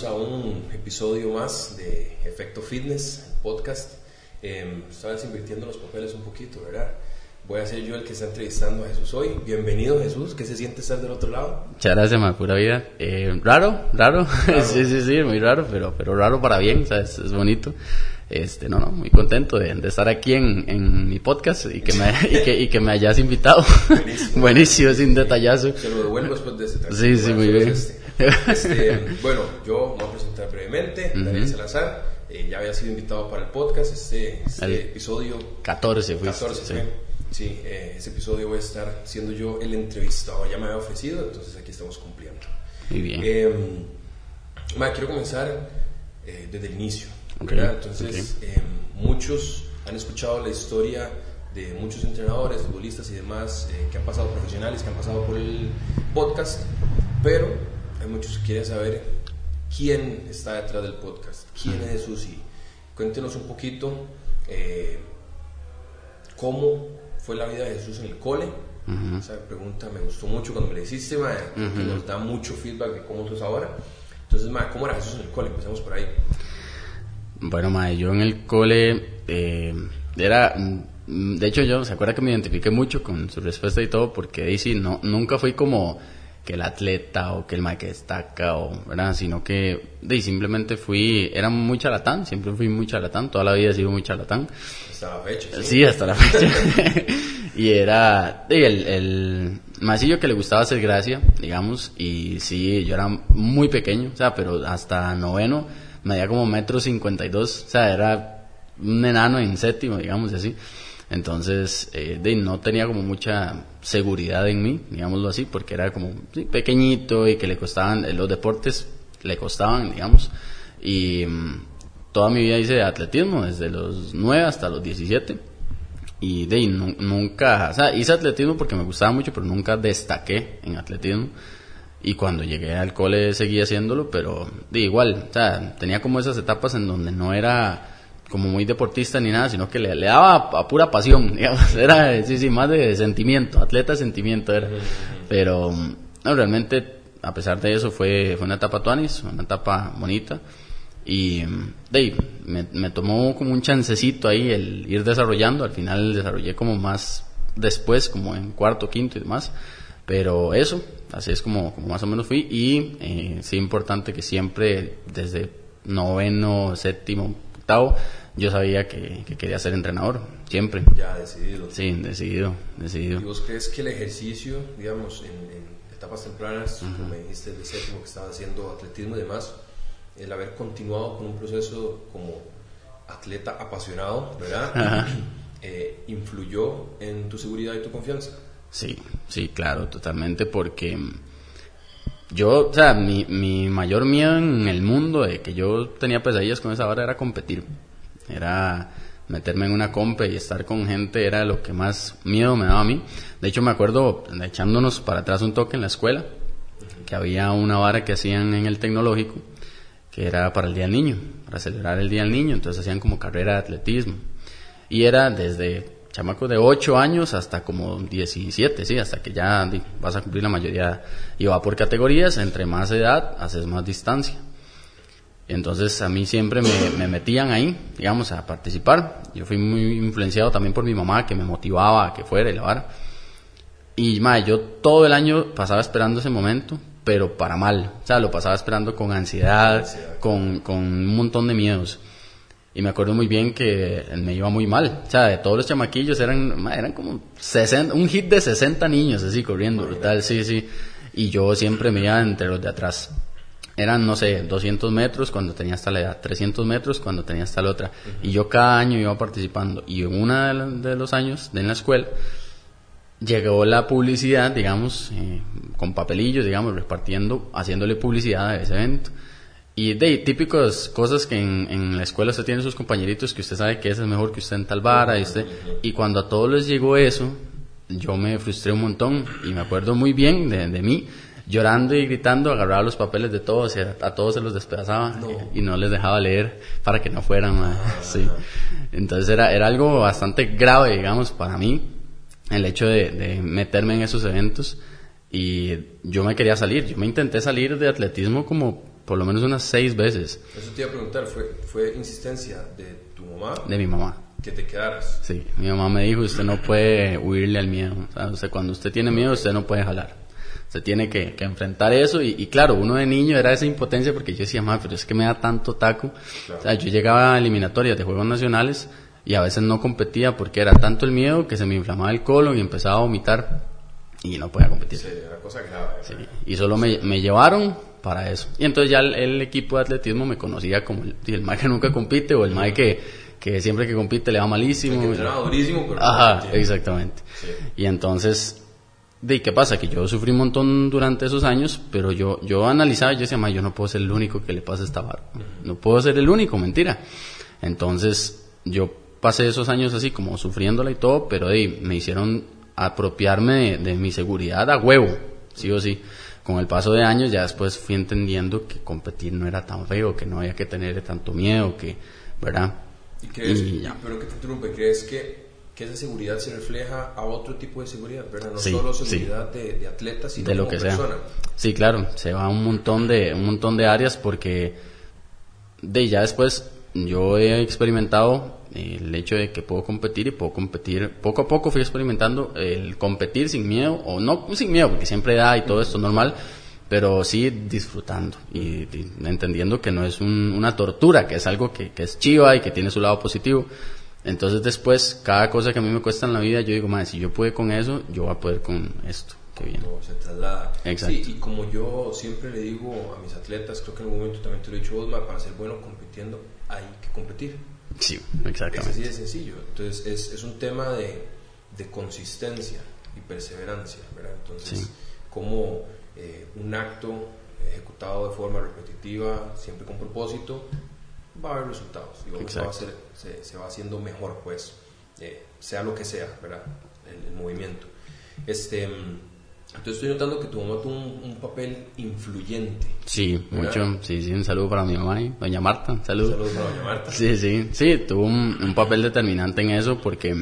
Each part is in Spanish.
bienvenidos a un episodio más de Efecto Fitness, podcast. Eh, Estabas invirtiendo los papeles un poquito, ¿verdad? Voy a ser yo el que está entrevistando a Jesús hoy. Bienvenido Jesús, ¿qué se siente estar del otro lado? Muchas gracias, ma, pura vida. Eh, raro, raro, sí, sí, sí, muy raro, pero, pero raro para bien, ¿sabes? Es bonito. Este, no, no, muy contento de, de estar aquí en, en, mi podcast y que, me, y que, y que me hayas invitado. Buenísimo. Buenísimo, sin detallazo. Se lo devuelvo después de este Sí, sí, muy bien. Este. Este, bueno, yo me voy a presentar brevemente, Daniel Salazar. Eh, ya había sido invitado para el podcast, este, este el episodio 14 fue. 14 sí. Sí, eh, ese episodio voy a estar siendo yo el entrevistado, ya me había ofrecido, entonces aquí estamos cumpliendo. Muy bien. Eh, ma, quiero comenzar eh, desde el inicio, okay. Entonces, okay. eh, muchos han escuchado la historia de muchos entrenadores, futbolistas y demás eh, que han pasado profesionales, que han pasado por el podcast, pero hay muchos que quieren saber quién está detrás del podcast, quién es Jesús y cuéntenos un poquito eh, cómo fue la vida de Jesús en el cole. Uh -huh. Esa pregunta me gustó mucho cuando me la hiciste, ma, uh -huh. que nos da mucho feedback de cómo tú es ahora. Entonces, ma, ¿cómo era Jesús en el cole? Empecemos por ahí. Bueno, ma, yo en el cole eh, era de hecho yo se acuerda que me identifiqué mucho con su respuesta y todo porque dice no nunca fui como que el atleta o que el mae que destaca o verdad sino que de simplemente fui era muy charlatán siempre fui muy charlatán toda la vida he sido muy charlatán. Hasta la fecha sí, sí hasta la fecha. Y era de, el, el masillo que le gustaba hacer gracia digamos y sí yo era muy pequeño o sea pero hasta noveno medía como metro cincuenta y dos o sea era un enano en séptimo digamos así entonces, eh, de, no tenía como mucha seguridad en mí, digámoslo así, porque era como pequeñito y que le costaban, eh, los deportes le costaban, digamos. Y um, toda mi vida hice atletismo, desde los 9 hasta los 17. Y de nunca, o sea, hice atletismo porque me gustaba mucho, pero nunca destaqué en atletismo. Y cuando llegué al cole seguí haciéndolo, pero de igual, o sea, tenía como esas etapas en donde no era como muy deportista ni nada, sino que le, daba a, pura pasión, digamos, era, sí, sí, más de sentimiento, atleta sentimiento era. Pero, no, realmente, a pesar de eso, fue, fue una etapa tuanis, una etapa bonita. Y, de me, tomó como un chancecito ahí el ir desarrollando, al final desarrollé como más después, como en cuarto, quinto y demás. Pero eso, así es como, como más o menos fui. Y eh, sí, importante que siempre, desde noveno, séptimo, octavo, yo sabía que, que, quería ser entrenador, siempre. Ya decidido. Sí, decidido, decidido. ¿Y vos crees que el ejercicio, digamos, en, en etapas tempranas, uh -huh. como me dijiste, de séptimo que estaba haciendo atletismo y demás, el haber continuado con un proceso como atleta apasionado, ¿verdad? Eh, ¿Influyó en tu seguridad y tu confianza? Sí, sí, claro, totalmente, porque yo, o sea, mi, mi mayor miedo en el mundo de que yo tenía pesadillas con esa hora era competir era meterme en una compa y estar con gente era lo que más miedo me daba a mí. De hecho, me acuerdo echándonos para atrás un toque en la escuela, que había una vara que hacían en el tecnológico, que era para el Día del Niño, para celebrar el Día del Niño, entonces hacían como carrera de atletismo. Y era desde chamaco de 8 años hasta como 17, sí, hasta que ya vas a cumplir la mayoría. Y va por categorías, entre más edad, haces más distancia. Entonces a mí siempre me, me, metían ahí, digamos, a participar. Yo fui muy influenciado también por mi mamá, que me motivaba a que fuera y la vara. Y madre, yo todo el año pasaba esperando ese momento, pero para mal. O sea, lo pasaba esperando con ansiedad. Con, con un montón de miedos. Y me acuerdo muy bien que me iba muy mal. O sea, de todos los chamaquillos eran, madre, eran como 60, un hit de 60 niños así corriendo, brutal, sí, sí. Y yo siempre me iba entre los de atrás eran, no sé, 200 metros cuando tenía hasta la edad, 300 metros cuando tenía hasta la otra. Y yo cada año iba participando. Y en uno de, los años de la escuela llegó la publicidad, digamos, eh, con papelillos, digamos, repartiendo, haciéndole publicidad a ese evento. Y de típicas cosas que en, la escuela usted tiene sus compañeritos que usted sabe que ese es mejor que usted en tal vara. Y, usted, y cuando a todos les llegó eso, yo me frustré un montón. Y me acuerdo muy bien de mí llorando y gritando, agarraba los papeles de todos y a, a todos se los despedazaba no. Y, y, no les dejaba leer para que no fueran. Ah, sí. Entonces era, era algo bastante grave, digamos, para mí, el hecho de, de, meterme en esos eventos y yo me quería salir. Yo me intenté salir de atletismo como por lo menos unas seis veces. Eso te iba a preguntar, ¿fue, fue insistencia de tu mamá? De mi mamá. Que te quedaras. Sí, mi mamá me dijo, usted no puede huirle al miedo. O sea, cuando usted tiene miedo, usted no puede jalar. Se tiene que, que enfrentar eso y, claro, uno de niño era esa impotencia porque yo decía, mamá, pero es que me da tanto taco. O sea, yo llegaba a eliminatorias de Juegos Nacionales y a veces no competía porque era tanto el miedo que se me inflamaba el colon y empezaba a vomitar y no podía competir. Sí, era cosa grave. Sí, y solo me, me, llevaron para eso. Y entonces ya el, equipo de atletismo me conocía como el, el que nunca compite o el mae que, que siempre que compite le va malísimo. El que durísimo, pero Ajá, exactamente. Y entonces de qué pasa que yo sufrí un montón durante esos años pero yo yo analizaba y yo decía ma yo no puedo ser el único que le pasa esta barra no puedo ser el único mentira entonces yo pasé esos años así como sufriéndola y todo pero de, me hicieron apropiarme de, mi seguridad a huevo sí o sí. Con el paso de años ya después fui entendiendo que competir no era tan feo que no había que tener tanto miedo que verdad y crees pero que te interrumpe crees que que esa seguridad se refleja a otro tipo de seguridad, ¿verdad? No solo seguridad de, de, atletas, sino de lo que persona. Sí, claro, se va a un montón de, un montón de áreas porque de ya después yo he experimentado el hecho de que puedo competir y puedo competir, poco a poco fui experimentando el competir sin miedo, o no sin miedo, porque siempre da y todo esto normal, pero sí disfrutando y, entendiendo que no es una tortura, que es algo que, que es chiva y que tiene su lado positivo. Entonces después, cada cosa que a mí me cuesta en la vida, yo digo, madre, si yo pude con eso, yo voy a poder con esto. Qué bien. se traslada. Exacto. Sí, y como yo siempre le digo a mis atletas, creo que en algún momento también te lo he dicho vos, para ser bueno compitiendo hay que competir. Sí, exactamente. Es así de sencillo. Entonces es, es un tema de, de, consistencia y perseverancia, ¿verdad? Entonces, como eh, un acto ejecutado de forma repetitiva, siempre con propósito, va a haber resultados y va a ser, se, va haciendo mejor, pues, eh, sea lo que sea, ¿verdad? El, movimiento. Este, entonces estoy notando que tu mamá tuvo un, papel influyente. Sí, mucho. Sí, sí, un saludo para mi mamá y doña Marta. Un saludo. Un saludo para doña Marta. Sí, sí, sí, tuvo un, papel determinante en eso porque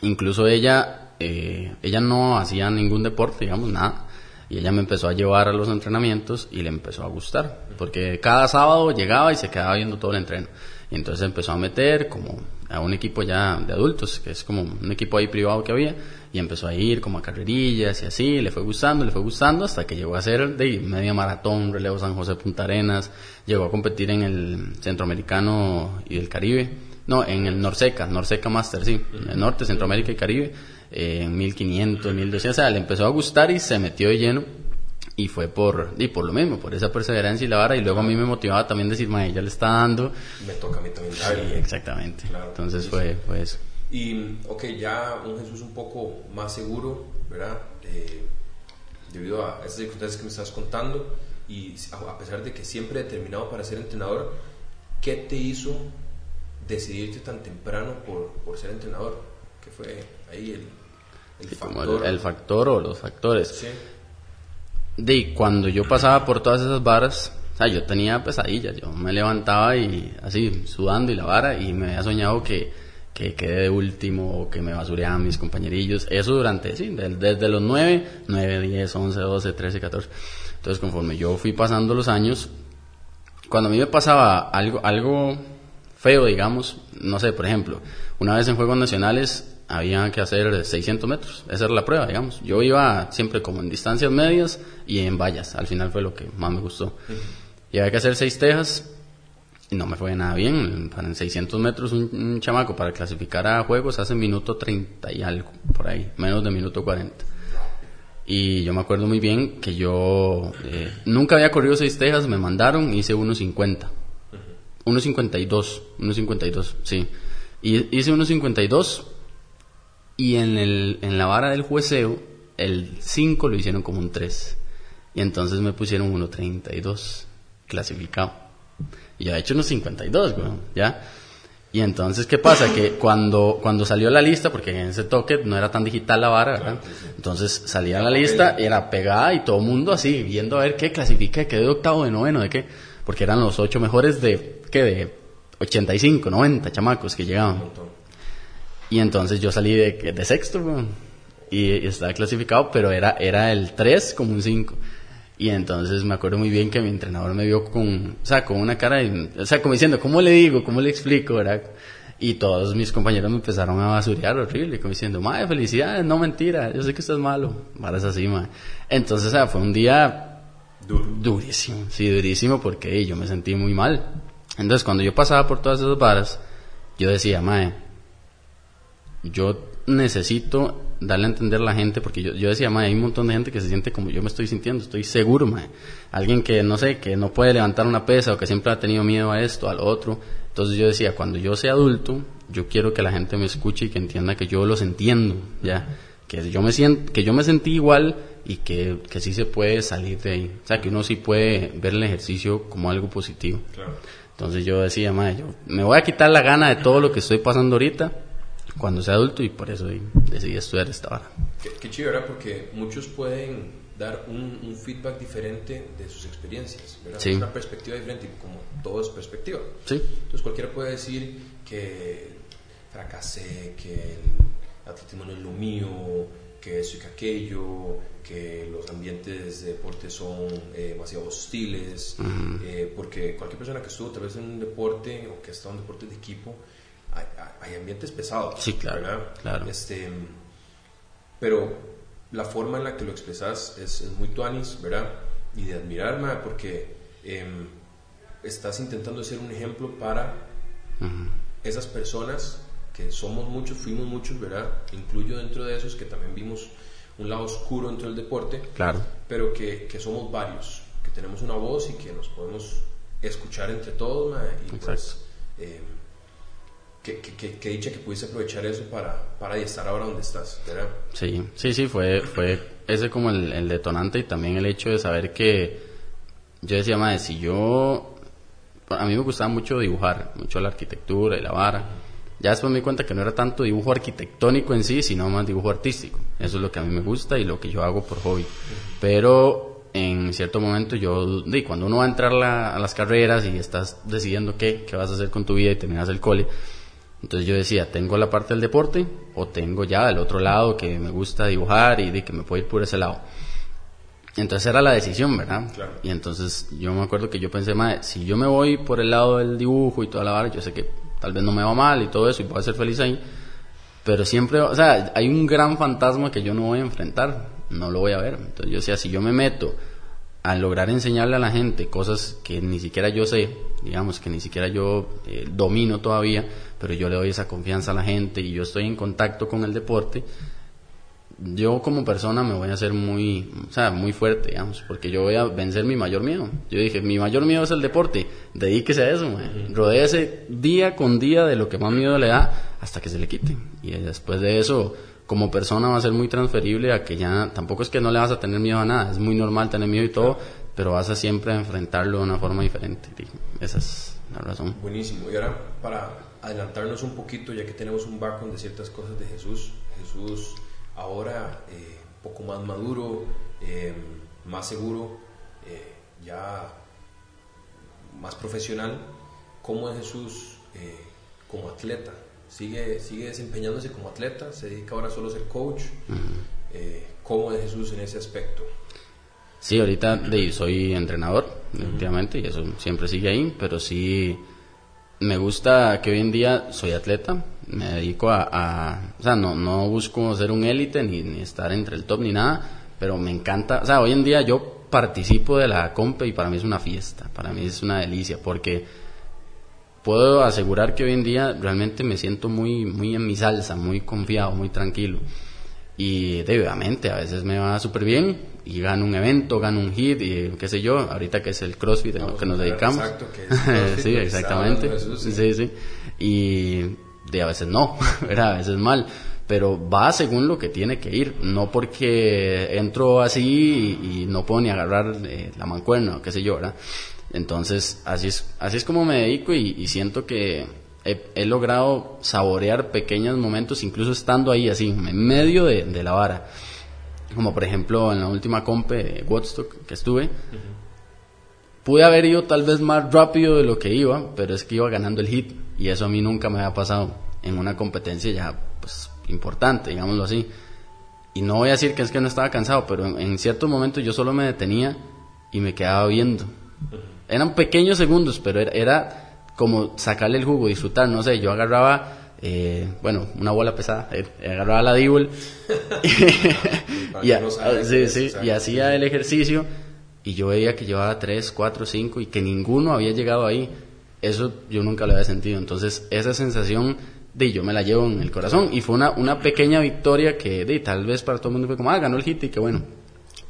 incluso ella, eh, ella no hacía ningún deporte, digamos, nada y ella me empezó a llevar a los entrenamientos y le empezó a gustar, porque cada sábado llegaba y se quedaba viendo todo el entreno. Y entonces empezó a meter como a un equipo ya de adultos, que es como un equipo ahí privado que había, y empezó a ir como a carrerillas y así, le fue gustando, le fue gustando, hasta que llegó a ser de media maratón, relevo San José Punta Arenas, llegó a competir en el Centroamericano y el Caribe, no, en el Norseca, Norseca Master, sí, en el Norte, Centroamérica y Caribe, en 1500, 1200, o sea, le empezó a gustar y se metió de lleno y fue por y por lo mismo, por esa perseverancia y la vara y luego a mí me motivaba también decir, ma, ella le está dando. Me toca a mí también. Sí, exactamente. Entonces fue, fue eso. Y, ok, ya un Jesús un poco más seguro, ¿verdad? Eh, debido a esas circunstancias que me estás contando y a pesar de que siempre determinado para ser entrenador, ¿qué te hizo decidirte tan temprano por, por ser entrenador? ¿Qué fue ahí el, el, factor. o los factores. De cuando yo pasaba por todas esas varas, o sea, yo tenía pesadillas, yo me levantaba y así, sudando y la vara, y me había soñado que, que quedé de último o que me basureaban mis compañerillos. Eso durante, sí, desde, los 9, 9, 10, 11, 12, 13, 14. Entonces, conforme yo fui pasando los años, cuando a mí me pasaba algo, algo feo, digamos, no sé, por ejemplo, una vez en Juegos Nacionales había que hacer 600 metros. Esa era la prueba, digamos. Yo iba siempre como en distancias medias y en vallas. Al final fue lo que más me gustó. Y había que hacer seis tejas y no me fue nada bien. Para 600 metros un, chamaco para clasificar a juegos hace minuto 30 y algo, por ahí, menos de minuto 40. Y yo me acuerdo muy bien que yo eh, nunca había corrido seis tejas, me mandaron, hice 1.50. 1.52, 1.52, sí. Y hice 1.52 y en, el, en la vara del jueceo, el 5 lo hicieron como un 3. Y entonces me pusieron 1.32 clasificado. Y yo he hecho unos 52, güey, ¿ya? Y entonces, ¿qué pasa? Que cuando, cuando salió la lista, porque en ese toque no era tan digital la vara, ¿verdad? Entonces salía la lista, era pegada y todo el mundo así, viendo a ver qué clasifica, qué de octavo, de noveno, de qué. Porque eran los ocho mejores de, ¿qué? De 85, 90 chamacos que llegaban. Y entonces yo salí de, de sexto, y, estaba clasificado, pero era, era el 3 como un 5. Y entonces me acuerdo muy bien que mi entrenador me vio con, o sea, con una cara, o sea, como diciendo, ¿cómo le digo? ¿Cómo le explico? ¿verdad? Y todos mis compañeros me empezaron a basurear horrible, como diciendo, madre, felicidades, no mentira, yo sé que estás malo. Para así, madre. Entonces, o sea, fue un día durísimo, sí, durísimo, porque yo me sentí muy mal. Entonces, cuando yo pasaba por todas esas varas, yo decía, madre, yo necesito darle a entender a la gente, porque yo, yo decía, mae, hay un montón de gente que se siente como yo me estoy sintiendo, estoy seguro. Alguien que, no sé, que no puede levantar una pesa o que siempre ha tenido miedo a esto, al otro. Entonces yo decía, cuando yo sea adulto, yo quiero que la gente me escuche y que entienda que yo los entiendo, ya. Que yo me, siento, que yo me sentí igual y que, que sí se puede salir de ahí. O sea, que uno sí puede ver el ejercicio como algo positivo. Entonces yo decía, mae, yo me voy a quitar la gana de todo lo que estoy pasando ahorita cuando sea adulto y por eso decidí estudiar esta hora. Qué, chido, ¿verdad? Porque muchos pueden dar un, feedback diferente de sus experiencias, ¿verdad? Sí. Una perspectiva diferente, como todo es perspectiva. Sí. Entonces cualquiera puede decir que fracasé, que el atletismo no es lo mío, que eso y que aquello, que los ambientes de deporte son eh, demasiado hostiles, eh, porque cualquier persona que estuvo tal vez en un deporte o que ha estado en un deporte de equipo, hay, ambientes pesados. Sí, claro. claro. Este, pero la forma en la que lo expresas es, muy tuanis, ¿verdad? Y de admirarme, porque em, estás intentando ser un ejemplo para esas personas que somos muchos, fuimos muchos, ¿verdad? Incluyo dentro de esos que también vimos un lado oscuro dentro del deporte, claro. pero que, que somos varios, que tenemos una voz y que nos podemos escuchar entre todos, y pues, em, que, dicha que pudiste aprovechar eso para, para estar ahora donde estás, ¿verdad? Sí, sí, sí, fue, fue ese como el, detonante y también el hecho de saber que yo decía, madre, si yo, a mí me gustaba mucho dibujar, mucho la arquitectura y la vara. Ya después me di cuenta que no era tanto dibujo arquitectónico en sí, sino más dibujo artístico. Eso es lo que a mí me gusta y lo que yo hago por hobby. Pero en cierto momento yo, di, cuando uno va a entrar a las carreras y estás decidiendo qué, qué vas a hacer con tu vida y terminas el cole, entonces yo decía, tengo la parte del deporte o tengo ya el otro lado que me gusta dibujar y de que me puedo ir por ese lado. Entonces era la decisión, ¿verdad? Y entonces yo me acuerdo que yo pensé, madre, si yo me voy por el lado del dibujo y toda la vara, yo sé que tal vez no me va mal y todo eso y puedo ser feliz ahí, pero siempre, o sea, hay un gran fantasma que yo no voy a enfrentar, no lo voy a ver. Entonces yo decía, si yo me meto a lograr enseñarle a la gente cosas que ni siquiera yo sé, digamos que ni siquiera yo eh, domino todavía, pero yo le doy esa confianza a la gente y yo estoy en contacto con el deporte, yo como persona me voy a hacer muy, o sea, muy fuerte, digamos, porque yo voy a vencer mi mayor miedo. Yo dije, mi mayor miedo es el deporte, dedíquese a eso, rodéese día con día de lo que más miedo le da hasta que se le quite. Y después de eso, como persona va a ser muy transferible a que ya, tampoco es que no le vas a tener miedo a nada, es muy normal tener miedo y todo, pero vas a siempre enfrentarlo de una forma diferente. Esa es la razón. Buenísimo. Y ahora, para adelantarnos un poquito, ya que tenemos un background de ciertas cosas de Jesús, Jesús ahora eh, un poco más maduro, eh, más seguro, eh, ya más profesional, ¿cómo es Jesús como atleta? ¿Sigue, ¿Sigue desempeñándose como atleta? ¿Se dedica ahora solo a ser coach? ¿Cómo es Jesús en ese aspecto? Sí, ahorita soy entrenador, efectivamente, y eso siempre sigue ahí, pero sí me gusta que hoy en día soy atleta, me dedico a, o sea, no, no busco ser un élite ni, estar entre el top ni nada, pero me encanta, o sea, hoy en día yo participo de la compa y para mí es una fiesta, para mí es una delicia, porque puedo asegurar que hoy en día realmente me siento muy, muy en mi salsa, muy confiado, muy tranquilo. Y obviamente a veces me va súper bien y gano un evento, gano un hit y qué sé yo, ahorita que es el CrossFit en que nos dedicamos. Exacto, que sí, exactamente. sí. sí, Y de a veces no, a veces mal, pero va según lo que tiene que ir, no porque entro así y, no puedo ni agarrar eh, la mancuerna, qué sé yo, ¿verdad? Entonces, así es, así es como me dedico y siento que he, logrado saborear pequeños momentos, incluso estando ahí así, en medio de, la vara. Como por ejemplo en la última compe de Woodstock que estuve, pude haber ido tal vez más rápido de lo que iba, pero es que iba ganando el hit y eso a mí nunca me había pasado en una competencia ya pues importante, digámoslo así. Y no voy a decir que es que no estaba cansado, pero en, en ciertos momentos yo solo me detenía y me quedaba viendo. Eran pequeños segundos, pero era, era como sacarle el jugo, disfrutar, no sé, yo agarraba eh, bueno, una bola pesada, eh, agarraba la d y, y, hacía el ejercicio y yo veía que llevaba 3, 4, 5 y que ninguno había llegado ahí. Eso yo nunca lo había sentido. Entonces, esa sensación de yo me la llevo en el corazón y fue una, una pequeña victoria que de, tal vez para todo el mundo fue como, ah, ganó el hit y que bueno.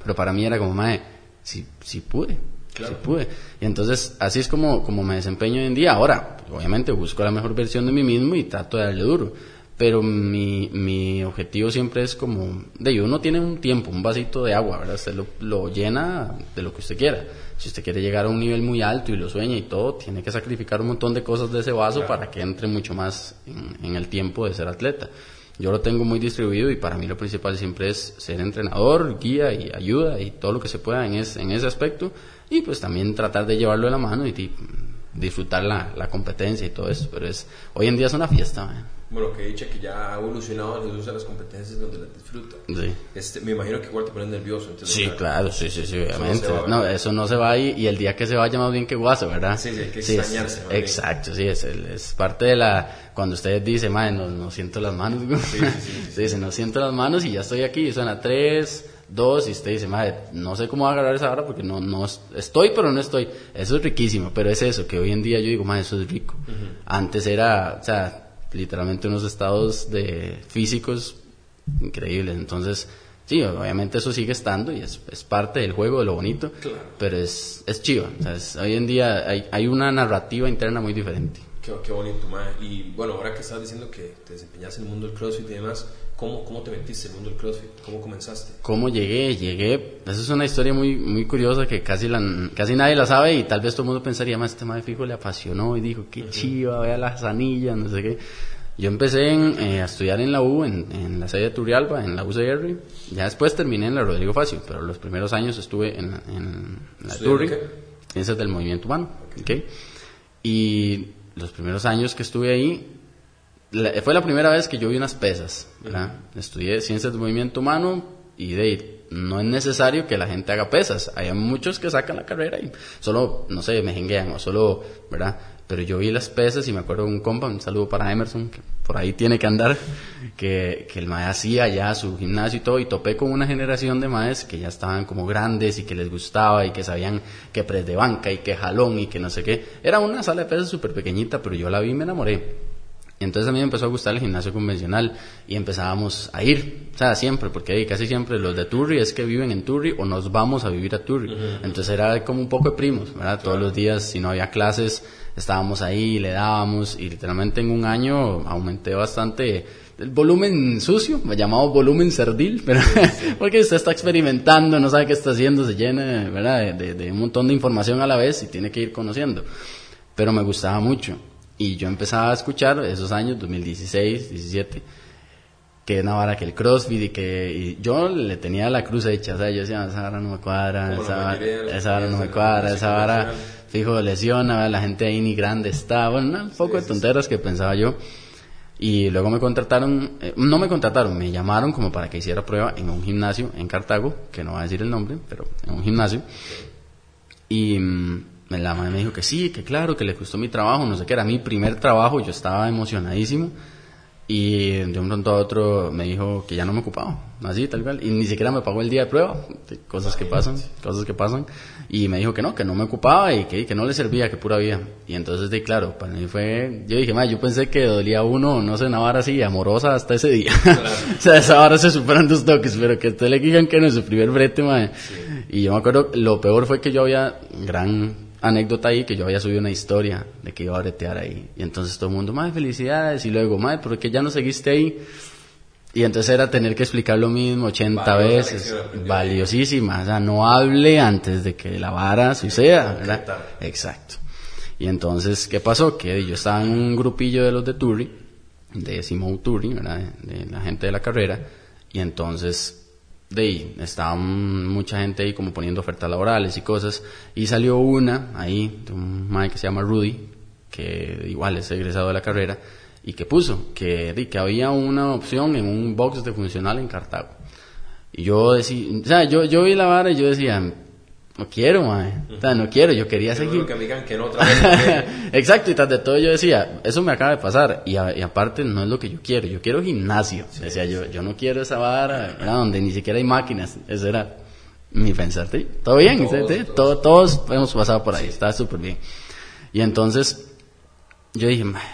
Pero para mí era como, madre, si, si pude, Claro. pude. Y entonces, así es como, como me desempeño hoy en día. Ahora, obviamente busco la mejor versión de mí mismo y trato de darle duro. Pero mi, mi objetivo siempre es como, de uno tiene un tiempo, un vasito de agua, ¿verdad? Usted lo, lo, llena de lo que usted quiera. Si usted quiere llegar a un nivel muy alto y lo sueña y todo, tiene que sacrificar un montón de cosas de ese vaso para que entre mucho más en, en el tiempo de ser atleta. Yo lo tengo muy distribuido y para mí lo principal siempre es ser entrenador, guía y ayuda y todo lo que se pueda en, en ese aspecto y pues también tratar de llevarlo de la mano y disfrutar la, la, competencia y todo eso. Pero es hoy en día es una fiesta. Bueno, que dicha que ya ha evolucionado uso de las competencias donde las disfruta. Sí. Este, me imagino que igual te pones nervioso. sí, claro, sí, sí, sí, obviamente. Eso no, eso no se va y, y, el día que se vaya más bien que guaso, ¿verdad? Sí, sí, hay que extrañarse. exacto, sí, es, es parte de la... Cuando ustedes dicen, madre, no, no siento las manos, sí, sí, sí, sí. dice, no siento las manos y ya estoy aquí, y suena tres dos y usted dice, madre, no sé cómo agarrar esa hora porque no, no estoy, pero no estoy. Eso es riquísimo, pero es eso, que hoy en día yo digo, madre, eso es rico. Antes era, o sea, literalmente unos estados de físicos increíbles. Entonces, sí, obviamente eso sigue estando y es, es parte del juego, de lo bonito, pero es, es chido. hoy en día hay, hay una narrativa interna muy diferente. Qué, qué bonito, madre. Y bueno, ahora que estás diciendo que te desempeñas en el mundo del CrossFit y demás, ¿Cómo, ¿Cómo, te metiste en el mundo del CrossFit? ¿Cómo comenzaste? ¿Cómo llegué? Llegué, esa es una historia muy, muy curiosa que casi, la, casi nadie la sabe y tal vez todo el mundo pensaría, más este de fijo le apasionó y dijo, qué chiva, vea las anillas, no sé qué. Yo empecé eh, a estudiar en la U, en, en, la sede de Turrialba, en la UCR. Ya después terminé en la Rodrigo Facio, pero los primeros años estuve en, en la Turri, ciencias del movimiento humano. Okay. Y los primeros años que estuve ahí, fue la primera vez que yo vi unas pesas. ¿verdad? Estudié ciencias del movimiento humano y de no es necesario que la gente haga pesas. Hay muchos que sacan la carrera y solo, no sé, me jenguean o solo, ¿verdad? Pero yo vi las pesas y me acuerdo de un compa, un saludo para Emerson, que por ahí tiene que andar, que, que el mae hacía ya su gimnasio y todo, y topé con una generación de maes que ya estaban como grandes y que les gustaba y que sabían que pres de banca y que jalón y que no sé qué. Era una sala de pesas súper pequeñita, pero yo la vi y me enamoré. Y entonces a mí me empezó a gustar el gimnasio convencional y empezábamos a ir, o sea, siempre, porque casi siempre los de Turri es que viven en Turri o nos vamos a vivir a Turri. Entonces era como un poco de primos, ¿verdad? Todos los días, si no había clases, estábamos ahí, le dábamos y literalmente en un año aumenté bastante el volumen sucio, me llamado volumen cerdil, pero porque usted está experimentando, no sabe qué está haciendo, se llena, ¿verdad? De, de un montón de información a la vez y tiene que ir conociendo. Pero me gustaba mucho. Y yo empezaba a escuchar esos años, 2016, 17, que una vara que el CrossFit y que yo le tenía la cruz hecha, o sea, yo decía, esa vara no me cuadra, esa, vara, no me cuadra, esa vara, fijo, lesiona, la gente ahí ni grande está, bueno, un poco de tonteras que pensaba yo. Y luego me contrataron, eh, no me contrataron, me llamaron como para que hiciera prueba en un gimnasio en Cartago, que no voy a decir el nombre, pero en un gimnasio. Y mm, la madre me dijo que sí, que claro, que le gustó mi trabajo, no sé qué, era mi primer trabajo, yo estaba emocionadísimo. Y de un pronto a otro me dijo que ya no me ocupaba, así tal cual, y ni siquiera me pagó el día de prueba, cosas que pasan, cosas que pasan, y me dijo que no, que no me ocupaba y que, que no le servía, que pura vida. Y entonces, de claro, para mí fue, yo dije, yo pensé que dolía uno, no sé, una vara así, amorosa hasta ese día. o sea, esa vara se superan dos toques, pero que usted le digan que no es su primer brete, madre. Y yo me acuerdo, lo peor fue que yo había gran anécdota ahí que yo había subido una historia de que iba a bretear ahí. Y entonces todo el mundo, madre, felicidades. Y luego, madre, ¿por qué ya no seguiste ahí? Y entonces era tener que explicar lo mismo 80 veces. Valiosísima. O sea, no hable antes de que la vara suceda, ¿verdad? Exacto. Y entonces, ¿qué pasó? Que yo estaba en un grupillo de los de Turi, de Simón Turi, ¿verdad? De la gente de la carrera. Y entonces de ahí, estaba mucha gente ahí como poniendo ofertas laborales y cosas, y salió una ahí, de un man que se llama Rudy, que igual es egresado de la carrera, y que puso que, que había una opción en un box de funcional en Cartago. Y yo decía, o sea, yo, yo vi la vara y yo decía, no quiero, mae. O sea, no quiero, yo quería seguir. que me digan que no otra vez. Exacto, y tras de todo yo decía, eso me acaba de pasar. Y, a- y aparte no es lo que yo quiero, yo quiero gimnasio. decía yo, yo no quiero esa vara, ¿verdad? donde ni siquiera hay máquinas. Eso era mi pensar. ¿sí? ¿Todo bien? Todos. Todo- todos hemos pasado por ahí, está súper bien. Y entonces yo dije, madre,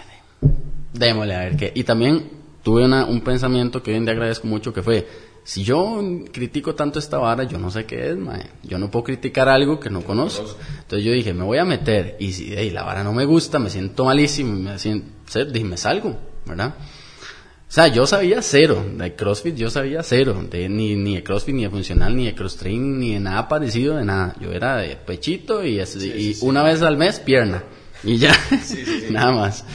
démosle a ver qué. Y también tuve una, un pensamiento que hoy en día agradezco mucho que fue, si yo critico tanto esta vara, yo no sé qué es, mae. Yo no puedo criticar algo que no conozco. Entonces yo dije, me voy a meter. Y si ey, la vara no me gusta, me siento malísimo, me siento, dije, me salgo, ¿verdad? O sea, yo sabía cero, de CrossFit yo sabía cero, de, ni, ni de CrossFit, ni de funcional, ni de cross training, ni de nada parecido, de nada. Yo era de pechito y, así- y una vez al mes pierna. Y ya, nada más.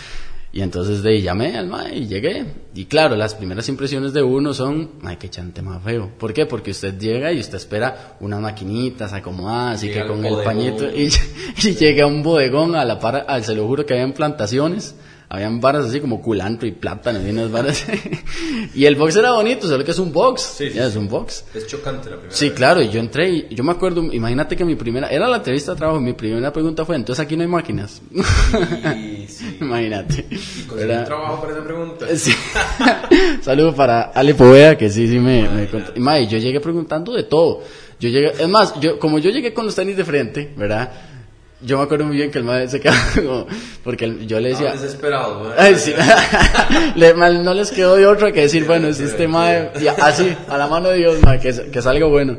Y entonces de ahí llamé al mae y llegué. Y claro, las primeras impresiones de uno son, ay, qué chante más feo. ¿Por qué? Porque usted llega y usted espera unas maquinitas acomodadas y que con el pañito y, y llega a un bodegón a la par, a- se lo juro que habían plantaciones, habían varas así como culantro y plátano y unas varas. y el box era bonito, solo que es un box. Sí, sí, ya, sí. es un box. Es chocante la primera Sí, vez. claro, y yo entré y yo me acuerdo, imagínate que mi primera, era la entrevista de trabajo, mi primera pregunta fue, entonces aquí no hay máquinas. Y, sí. imagínate. y conseguí un trabajo para esa pregunta. Sí. Saludo para Ale Poveda, que sí, sí me, me contó. Y yo llegué preguntando de todo. Yo llegué, es más, yo, como yo llegué con los tenis de frente, ¿verdad? Yo me acuerdo muy bien que el mae se quedaba como, porque yo le decía, Estaba desesperado, ¿verdad? Ay, sí. Le- mal, no les quedó de otra que decir, bueno, si este y así, a la mano de Dios, mae, que, que salga bueno.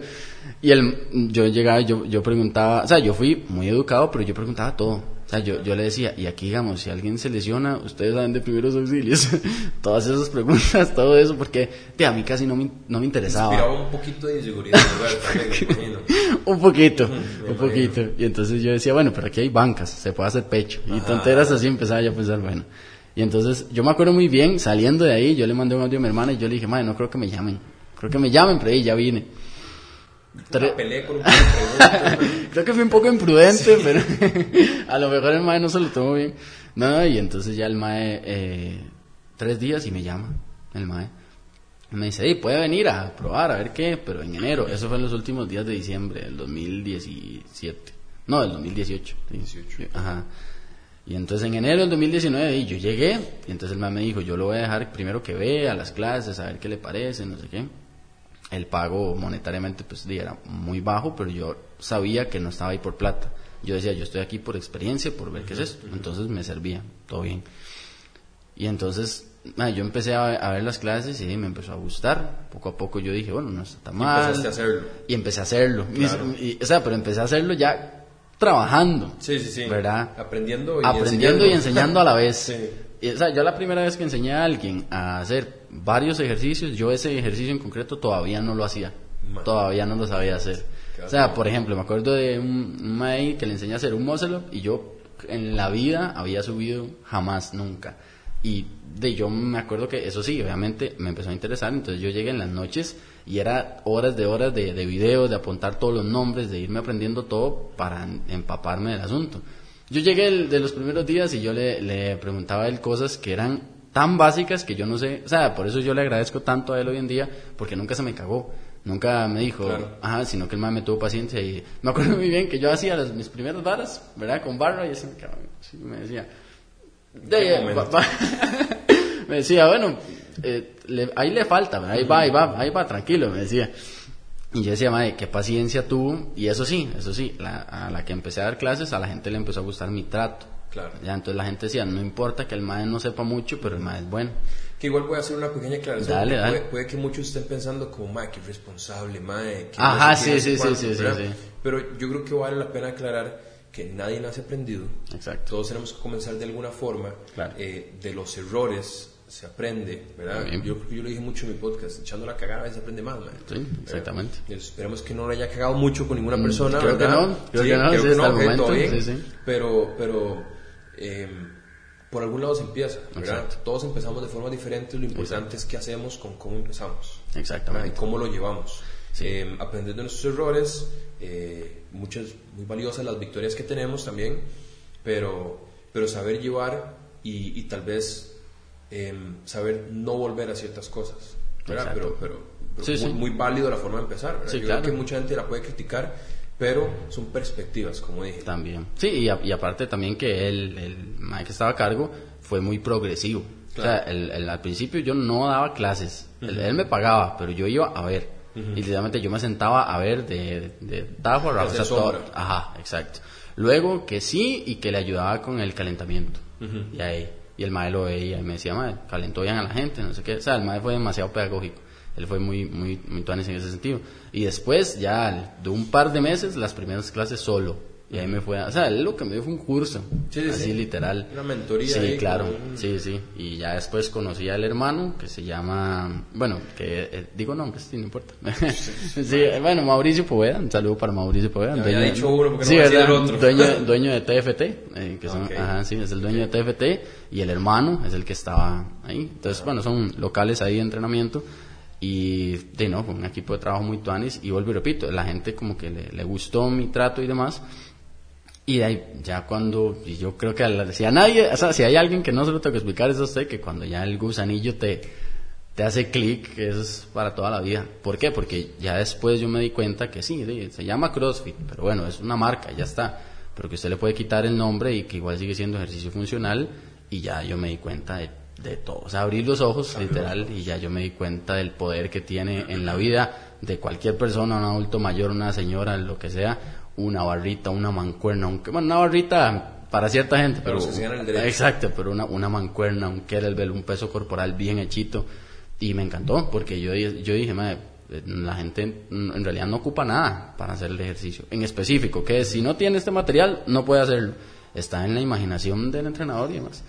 Y el, yo llegaba, yo, yo preguntaba, o sea, yo fui muy educado, pero yo preguntaba todo. Sea, yo, yo le decía, y aquí, digamos, si alguien se lesiona, ustedes saben de primeros auxilios. Todas esas preguntas, todo eso, porque de, a mí casi no me, no me interesaba. Inspiraba un poquito de inseguridad, un poquito, me un imagino. poquito. Y entonces yo decía, bueno, pero aquí hay bancas, se puede hacer pecho. Y tonteras así empezaba yo a pensar, bueno. Y entonces yo me acuerdo muy bien, saliendo de ahí, yo le mandé un audio a mi hermana y yo le dije, madre, no creo que me llamen. Creo que me llamen, pero ahí ya vine. Tre- con un. Creo que fui un poco imprudente, pero a lo mejor el mae no se lo tomó bien. No, y entonces ya el mae, eh, tres días y me llama, el mae. Me dice, hey, puede venir a probar, a ver qué, pero en enero. Eso fue en los últimos días de diciembre del 2017. No, del 2018. sí. 18. Ajá. Y entonces en enero del 2019 y yo llegué, y entonces el mae me dijo, yo lo voy a dejar primero que vea las clases, a ver qué le parece, no sé qué el pago monetariamente pues era muy bajo, pero yo sabía que no estaba ahí por plata. Yo decía, yo estoy aquí por experiencia, por ver qué es esto. Entonces me servía, todo bien. Y entonces yo empecé a, ver las clases y me empezó a gustar. Poco a poco yo dije, bueno, no está tan Y mal. empezaste a hacerlo. Y empecé a hacerlo. Y- Claro. y- o sea, pero empecé a hacerlo ya trabajando. Sí, sí, sí. ¿Verdad? Aprendiendo y aprendiendo y enseñando a la vez. Sí. Y, o sea, yo la primera vez que enseñé a alguien a hacer varios ejercicios, yo ese ejercicio en concreto todavía no lo hacía. Man. Todavía no lo sabía hacer. O sea, por ejemplo, me acuerdo de un, un mae que le enseñé a hacer un muscle up y yo en la vida había subido jamás, nunca. Y de yo me acuerdo que eso sí, obviamente me empezó a interesar, entonces yo llegué en las noches y era horas de horas de, de videos, de apuntar todos los nombres, de irme aprendiendo todo para empaparme del asunto. Yo llegué el- de los primeros días y yo le, le preguntaba a él cosas que eran tan básicas que yo no sé, o sea, por eso yo le agradezco tanto a él hoy en día, porque nunca se me cagó. Nunca me dijo, Claro. ajá, sino que el man me tuvo paciencia y me acuerdo muy bien que yo hacía las, mis primeras varas, ¿verdad? Con barra y así me, decía, de, va- va- me decía, bueno, eh, le- ahí le falta, ¿verdad? ahí va, ahí va, ahí va, tranquilo, me decía. Y yo decía, madre, qué paciencia tuvo. Y eso sí, eso sí, la- a la que empecé a dar clases, a la gente le empezó a gustar mi trato. Claro. Ya, entonces la gente decía, no importa que el mae no sepa mucho, pero el mae es bueno. Que igual voy a hacer una pequeña aclaración. Dale, dale. Puede, puede que muchos estén pensando como, mae, que irresponsable, mae. que Ajá, no qué, sí, no sí, cuánto", sí, sí, sí, sí. Pero yo creo que vale la pena aclarar que nadie nace aprendido. Exacto. Todos tenemos que comenzar de alguna forma. Claro. Eh, de los errores se aprende, ¿verdad? Yo creo que yo lo dije mucho en mi podcast. Echando la cagada a veces se aprende más, mae. Sí, exactamente. Y esperemos que no lo haya cagado mucho con ninguna Mm, persona. creo que ¿verdad? no, creo que no, sí, hasta el ok, momento, bien. sí, sí. Pero, pero eh, por algún lado se empieza, ¿verdad? Exacto. Todos empezamos de forma diferente. Lo importante es qué hacemos con cómo empezamos. Exactamente. Y cómo lo llevamos. Sí. Eh, aprender de nuestros errores, eh, muchas, muy valiosas las victorias que tenemos también, pero, pero saber llevar y, y tal vez eh, saber no volver a ciertas cosas. ¿verdad? Exacto. Pero, pero, pero Sí, muy, sí. muy válido la forma de empezar. Yo claro. creo que mucha gente la puede criticar, pero son perspectivas, como dije. También. Sí, y, aparte también que el, el que estaba a cargo fue muy progresivo. O sea, el, al principio yo no daba clases, él, me pagaba, pero yo iba a ver. Y literalmente yo me sentaba a ver de, de tajo a Ajá, exacto. Luego que sí y que le ayudaba con el calentamiento. Y ahí. Y el maestro lo veía y me decía, mae, calentó bien a la gente, no sé qué. O sea, el maestro fue demasiado pedagógico. Él fue muy, muy, muy en ese sentido. Y después, ya de un par de meses, las primeras clases solo y ahí me fue, o sea, él lo que me dio fue un curso, así literal. Una mentoría. Sí, claro, sí, sí. Y ya después conocí al hermano que se llama, bueno, que eh, digo nombres, sí, no importa. sí, bueno, Mauricio Poveda, un saludo para Mauricio Poveda. Dueño, dicho uno porque sí, no otro. Dueño, dueño de TFT, eh, que son, ajá, sí, es el dueño de TFT y el hermano es el que estaba ahí. Entonces, bueno, son locales ahí de entrenamiento y de no, con un equipo de trabajo muy tuanis y vuelvo y repito, la gente como que le, le gustó mi trato y demás y de ahí, ya cuando, y yo creo que si a nadie, o sea, si hay alguien que no se lo tengo que explicar, es a usted que cuando ya el gusanillo te, te hace clic, eso es para toda la vida. ¿Por qué? Porque ya después yo me di cuenta que sí, se llama CrossFit, pero bueno, es una marca, ya está. Pero que usted le puede quitar el nombre y que igual sigue siendo ejercicio funcional, y ya yo me di cuenta de, de todo. O sea, abrir los ojos, literal, y ya yo me di cuenta del poder que tiene en la vida de cualquier persona, un adulto mayor, una señora, lo que sea, una barrita, una mancuerna, un, bueno, una barrita para cierta gente, pero, exacto, pero una, una mancuerna, un kettlebell, un peso corporal bien hechito y me encantó porque yo, yo dije, madre, la gente en realidad no ocupa nada para hacer el ejercicio en específico, que si no tiene este material no puede hacerlo, está en la imaginación del entrenador y demás.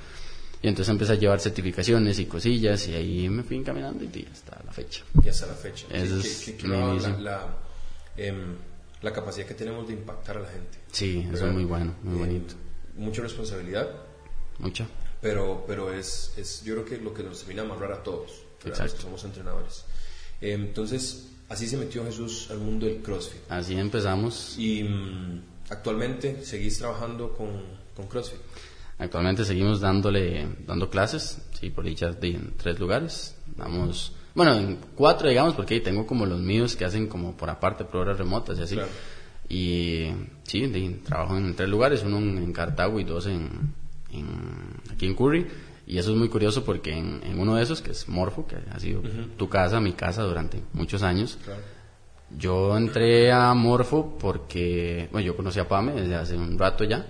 Y entonces empecé a llevar certificaciones y cosillas y ahí me fui encaminando y hasta la fecha. Y hasta la fecha. es la, em, la capacidad que tenemos de impactar a la gente. Sí, eso es muy bueno, muy eh, bonito. Mucha responsabilidad. Mucha. Pero, pero es, es, yo creo que lo que nos termina a amarrar a todos. Exacto. Somos entrenadores. Eh, entonces, así se metió Jesús al mundo del CrossFit. Así empezamos. Y mm, actualmente seguís trabajando con, con, CrossFit. Actualmente seguimos dándole, dando clases, sí, por dichas de en tres lugares. Damos bueno, en cuatro, digamos, porque ahí tengo como los míos que hacen como por aparte pruebas remotas y así. Y sí, trabajo en tres lugares, uno en Cartago y dos en, aquí en Curry. Y eso es muy curioso porque en, uno de esos, que es Morfo, que ha sido tu casa, mi casa durante muchos años, yo entré a Morfo porque, bueno, yo conocí a Pame desde hace un rato ya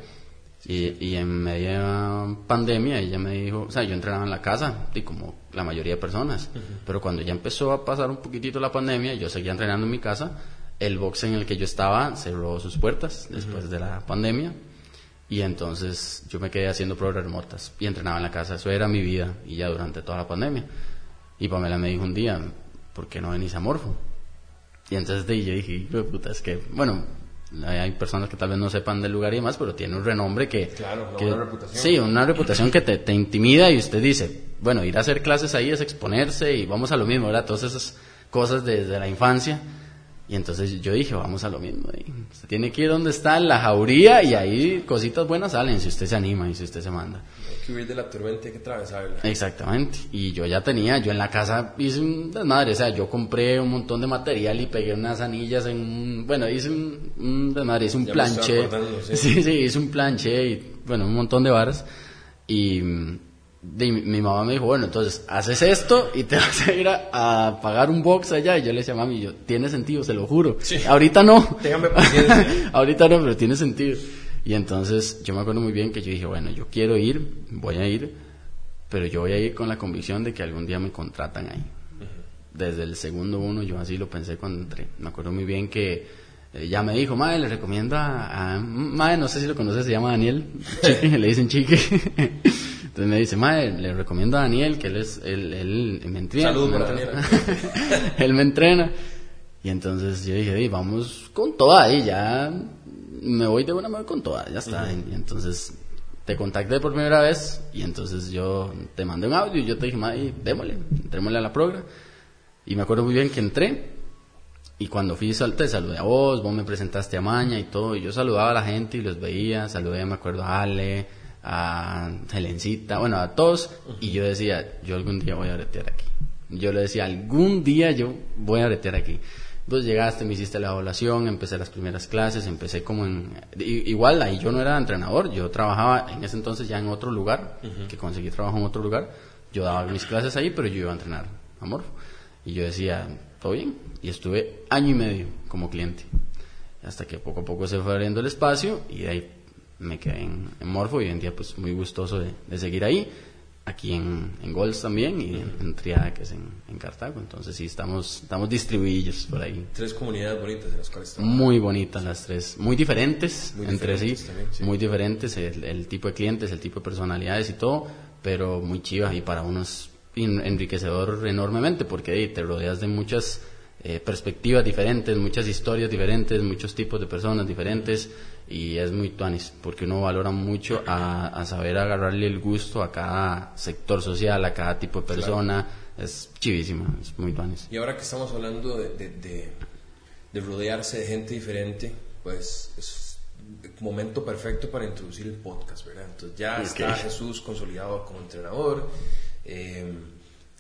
y, y en media pandemia ella me dijo, o sea, yo entrenaba en la casa, y como la mayoría de personas, pero cuando ya empezó a pasar un poquitito la pandemia, yo seguía entrenando en mi casa, el box en el que yo estaba cerró sus puertas después de la pandemia, y entonces yo me quedé haciendo pruebas remotas y entrenaba en la casa, eso era mi vida, y ya durante toda la pandemia. Y Pamela me dijo un día, ¿por qué no venís a Morfo? Y entonces de yo dije, puta, es que, bueno, hay personas que tal vez no sepan del lugar y demás, pero tiene un renombre que... Claro, una reputación. Sí, una reputación que te, te, intimida y usted dice, bueno, ir a hacer clases ahí es exponerse y vamos a lo mismo, ¿verdad? Todas esas cosas desde la infancia. Y entonces yo dije, vamos a lo mismo. Usted tiene que ir donde está, en la jauría, y ahí cositas buenas salen si usted se anima y si usted se manda. Que huir de la tormenta, hay que atravesarla. Exactamente. Y yo ya tenía, yo en la casa hice un desmadre. O sea, yo compré un montón de material y pegué unas anillas en un. Bueno, hice un, desmadre, hice un planche. ¿sí? sí, hice un planche y, bueno, un montón de varas. Y mi, mamá me dijo, bueno, entonces haces esto y te vas a ir a, pagar un box allá. Y yo le decía, mami, yo, tiene sentido, se lo juro. Ahorita no. Déjame paciencia. Ahorita no, pero tiene sentido. Y entonces yo me acuerdo muy bien que yo dije, bueno, yo quiero ir, voy a ir, pero yo voy a ir con la convicción de que algún día me contratan ahí. Desde el segundo uno yo así lo pensé cuando entré. Me acuerdo muy bien que eh, ya me dijo, madre, le recomienda a... Madre, no sé si lo conoces, se llama Daniel. le dicen chique. Entonces me dice, madre, le recomiendo a Daniel, que él es, él, él me entrena. Saludos para Daniel. él me entrena. Y entonces yo dije, vamos con toda, y ya me voy de buena mano con toda, ya está. Y entonces te contacté por primera vez, y entonces yo te mandé un audio, y yo te dije, madre, démosle, entrémosle a la progra. Y me acuerdo muy bien que entré, y cuando fui, te saludé a vos, vos me presentaste a Maña y todo, y yo saludaba a la gente y los veía, saludé, me acuerdo a Ale, a Helencita, bueno, a todos, y yo decía, yo algún día voy a bretear aquí. Yo le decía, algún día yo voy a bretear aquí. Vos llegaste, me hiciste la evaluación, empecé las primeras clases, empecé como en... Igual ahí yo no era entrenador, yo trabajaba en ese entonces ya en otro lugar, que conseguí trabajo en otro lugar. Yo daba mis clases ahí, pero yo iba a entrenar amor Y yo decía, todo bien. Y estuve año y medio como cliente. Hasta que poco a poco se fue abriendo el espacio y de ahí me quedé en, Morfo y hoy en día pues muy gustoso de seguir ahí aquí en, en Golds también y en, Triada, que es en, Cartago. Entonces sí, estamos, estamos distribuidos por ahí. Tres comunidades bonitas en las cuales estamos. Muy bonitas las tres, muy diferentes entre sí, muy diferentes el, tipo de clientes, el tipo de personalidades y todo, pero muy chivas y para unos enriquecedor enormemente porque te rodeas de muchas eh, perspectivas diferentes, muchas historias diferentes, muchos tipos de personas diferentes y es muy tuanis, porque uno valora mucho a, saber agarrarle el gusto a cada sector social, a cada tipo de persona, es chivísimo, es muy tuanis. Y ahora que estamos hablando de, de, rodearse de gente diferente, pues es momento perfecto para introducir el podcast, ¿verdad? Entonces ya está Jesús consolidado como entrenador, eh,